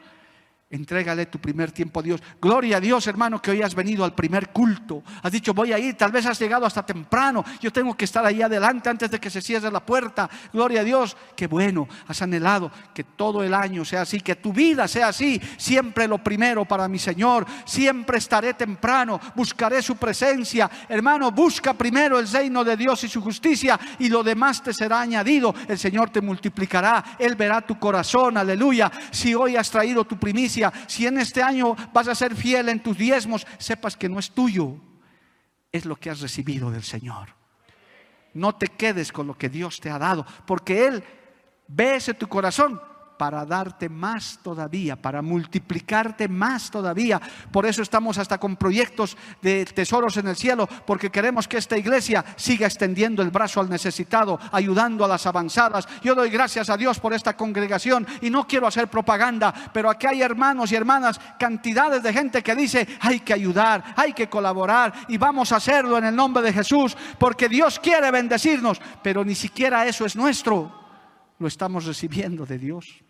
Entrégale tu primer tiempo a Dios. Gloria a Dios, hermano, que hoy has venido al primer culto. Has dicho, voy a ir, tal vez has llegado hasta temprano. Yo tengo que estar ahí adelante antes de que se cierre la puerta. Gloria a Dios, qué bueno, has anhelado que todo el año sea así, que tu vida sea así. Siempre lo primero para mi Señor. Siempre estaré temprano, buscaré su presencia. Hermano, busca primero el reino de Dios y su justicia y lo demás te será añadido. El Señor te multiplicará. Él verá tu corazón, aleluya. Si hoy has traído tu primicia, si en este año vas a ser fiel en tus diezmos, sepas que no es tuyo, es lo que has recibido del Señor. No te quedes con lo que Dios te ha dado, porque Él ve ese tu corazón para darte más todavía, para multiplicarte más todavía. Por eso estamos hasta con proyectos de tesoros en el cielo, porque queremos que esta iglesia siga extendiendo el brazo al necesitado, ayudando a las avanzadas. Yo doy gracias a Dios por esta congregación y no quiero hacer propaganda, pero aquí hay hermanos y hermanas, cantidades de gente que dice, hay que ayudar, hay que colaborar y vamos a hacerlo en el nombre de Jesús, porque Dios quiere bendecirnos, pero ni siquiera eso es nuestro lo estamos recibiendo de Dios.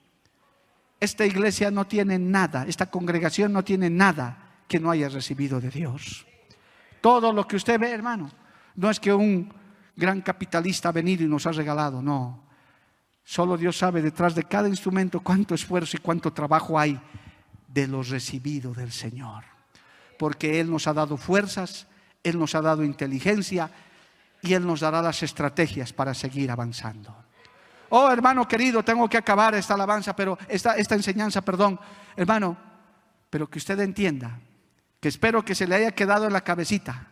Esta iglesia no tiene nada, esta congregación no tiene nada que no haya recibido de Dios. Todo lo que usted ve, hermano, no es que un gran capitalista ha venido y nos ha regalado, no. Solo Dios sabe detrás de cada instrumento cuánto esfuerzo y cuánto trabajo hay de lo recibido del Señor. Porque Él nos ha dado fuerzas, Él nos ha dado inteligencia y Él nos dará las estrategias para seguir avanzando. Oh, hermano querido, tengo que acabar esta alabanza, pero esta, esta enseñanza, perdón, hermano, pero que usted entienda, que espero que se le haya quedado en la cabecita,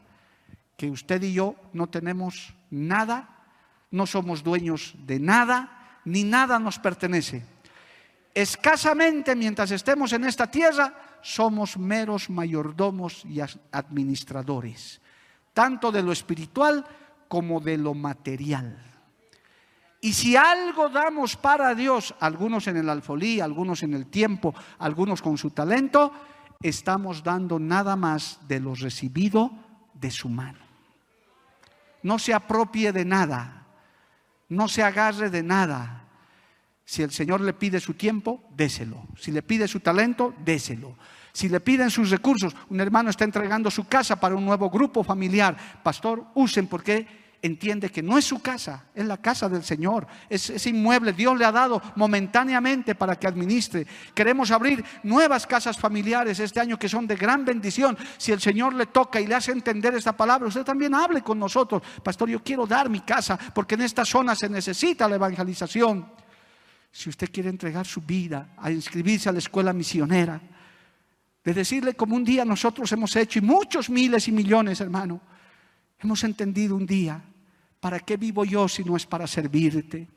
que usted y yo no tenemos nada, no somos dueños de nada, ni nada nos pertenece. Escasamente mientras estemos en esta tierra, somos meros mayordomos y administradores, tanto de lo espiritual como de lo material. Y si algo damos para Dios, algunos en el alfolí, algunos en el tiempo, algunos con su talento, estamos dando nada más de lo recibido de su mano. No se apropie de nada, no se agarre de nada. Si el Señor le pide su tiempo, déselo. Si le pide su talento, déselo. Si le piden sus recursos, un hermano está entregando su casa para un nuevo grupo familiar, pastor, usen porque entiende que no es su casa, es la casa del Señor, es, inmueble, Dios le ha dado momentáneamente para que administre. Queremos abrir nuevas casas familiares este año que son de gran bendición. Si el Señor le toca y le hace entender esta palabra, usted también hable con nosotros. Pastor, yo quiero dar mi casa porque en esta zona se necesita la evangelización. Si usted quiere entregar su vida a inscribirse a la escuela misionera, de decirle como un día nosotros hemos hecho y muchos miles y millones, hermano, hemos entendido un día ¿para qué vivo yo si no es para servirte?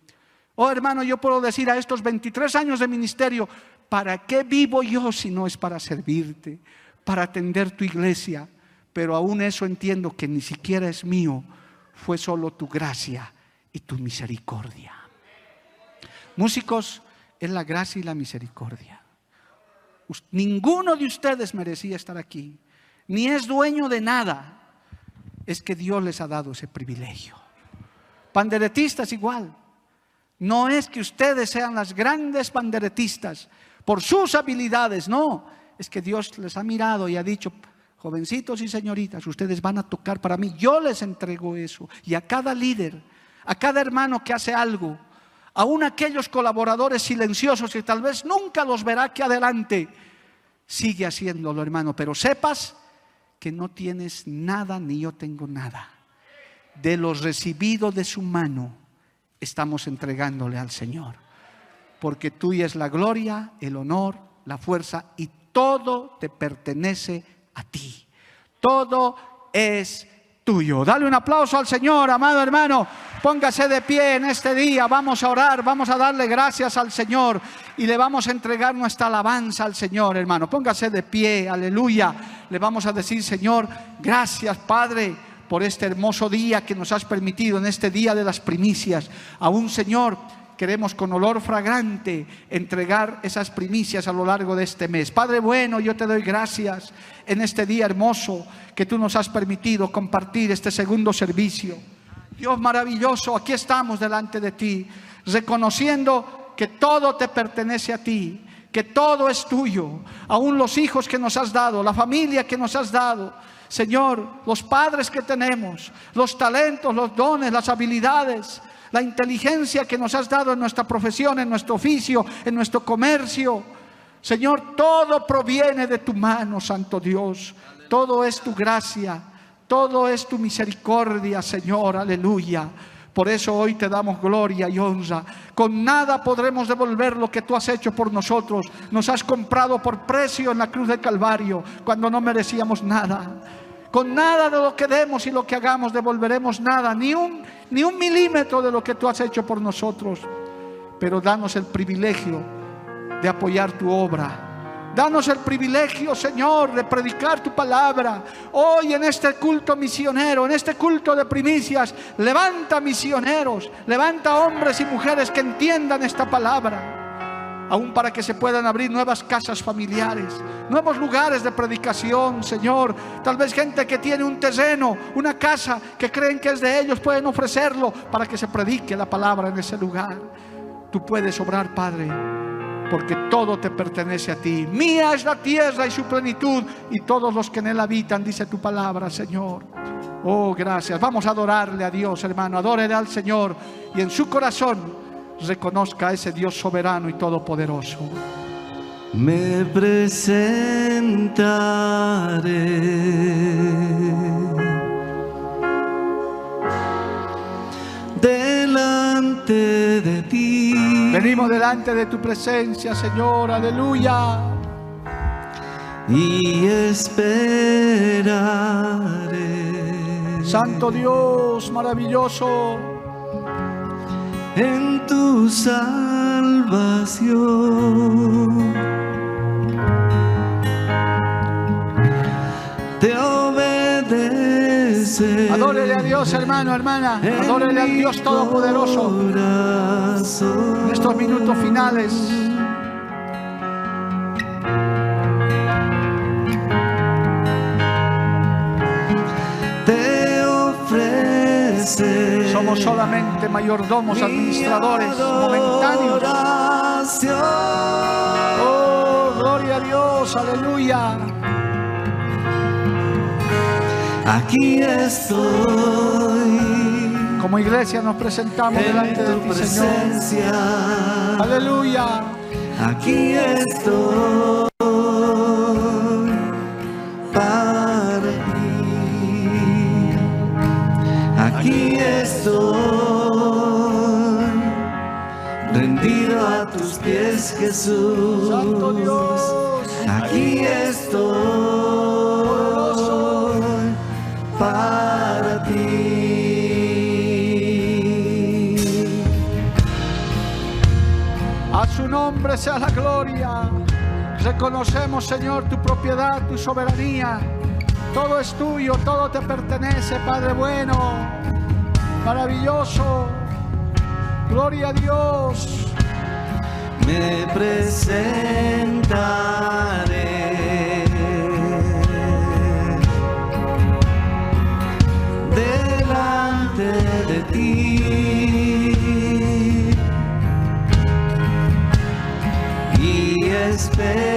Oh hermano, yo puedo decir a estos 23 años de ministerio, ¿para qué vivo yo si no es para servirte? Para atender tu iglesia. Pero aún eso entiendo que ni siquiera es mío, fue solo tu gracia y tu misericordia. Músicos, es la gracia y la misericordia. Ninguno de ustedes merecía estar aquí, ni es dueño de nada. Es que Dios les ha dado ese privilegio. Panderetistas igual. No es que ustedes sean las grandes panderetistas por sus habilidades, no. Es que Dios les ha mirado y ha dicho, jovencitos y señoritas, ustedes van a tocar para mí. Yo les entrego eso. Y a cada líder, a cada hermano que hace algo, aún aquellos colaboradores silenciosos y tal vez nunca los verá aquí adelante, sigue haciéndolo, hermano. Pero sepas que no tienes nada ni yo tengo nada de los recibidos de su mano, estamos entregándole al Señor. Porque tuya es la gloria, el honor, la fuerza y todo te pertenece a ti. Todo es tuyo. Dale un aplauso al Señor, amado hermano. Póngase de pie en este día. Vamos a orar, vamos a darle gracias al Señor y le vamos a entregar nuestra alabanza al Señor, hermano. Póngase de pie, aleluya. Le vamos a decir, Señor, gracias, Padre por este hermoso día que nos has permitido en este día de las primicias. Aún, Señor, queremos con olor fragante entregar esas primicias a lo largo de este mes. Padre bueno, yo te doy gracias en este día hermoso que tú nos has permitido compartir este segundo servicio. Dios maravilloso, aquí estamos delante de ti, reconociendo que todo te pertenece a ti, que todo es tuyo, aún los hijos que nos has dado, la familia que nos has dado Señor, los padres que tenemos, los talentos, los dones, las habilidades, la inteligencia que nos has dado en nuestra profesión, en nuestro oficio, en nuestro comercio. Señor, todo proviene de tu mano, Santo Dios. Todo es tu gracia, todo es tu misericordia, Señor. Aleluya. Por eso hoy te damos gloria y honra. Con nada podremos devolver lo que tú has hecho por nosotros. Nos has comprado por precio en la cruz del Calvario cuando no merecíamos nada. Con nada de lo que demos y lo que hagamos devolveremos nada, ni un, ni un milímetro de lo que tú has hecho por nosotros. Pero danos el privilegio de apoyar tu obra. Danos el privilegio, Señor, de predicar tu palabra. Hoy en este culto misionero, en este culto de primicias, levanta misioneros, levanta hombres y mujeres que entiendan esta palabra aún para que se puedan abrir nuevas casas familiares, nuevos lugares de predicación, Señor. Tal vez gente que tiene un terreno, una casa que creen que es de ellos, pueden ofrecerlo para que se predique la palabra en ese lugar. Tú puedes obrar, Padre, porque todo te pertenece a ti. Mía es la tierra y su plenitud y todos los que en él habitan, dice tu palabra, Señor. Oh, gracias. Vamos a adorarle a Dios, hermano. Adórele al Señor y en su corazón reconozca a ese Dios soberano y todopoderoso. Me presentaré delante de. Venimos delante de tu presencia, Señor, aleluya. Y esperaré. Santo Dios, maravilloso en tu salvación. Adórele a Dios, hermano, hermana. Adórele a Dios Todopoderoso. En estos minutos finales. Somos solamente mayordomos, administradores momentáneos. Oh, gloria a Dios, aleluya. Aquí estoy. Como iglesia nos presentamos delante de ti, Señor. Aleluya. Aquí estoy. rendido a tus pies, Jesús. Santo Dios, aquí estoy Nombre sea la gloria. Reconocemos, Señor, tu propiedad, tu soberanía. Todo es tuyo, todo te pertenece, Padre bueno maravilloso. Gloria a Dios. Me presentaré esperaré.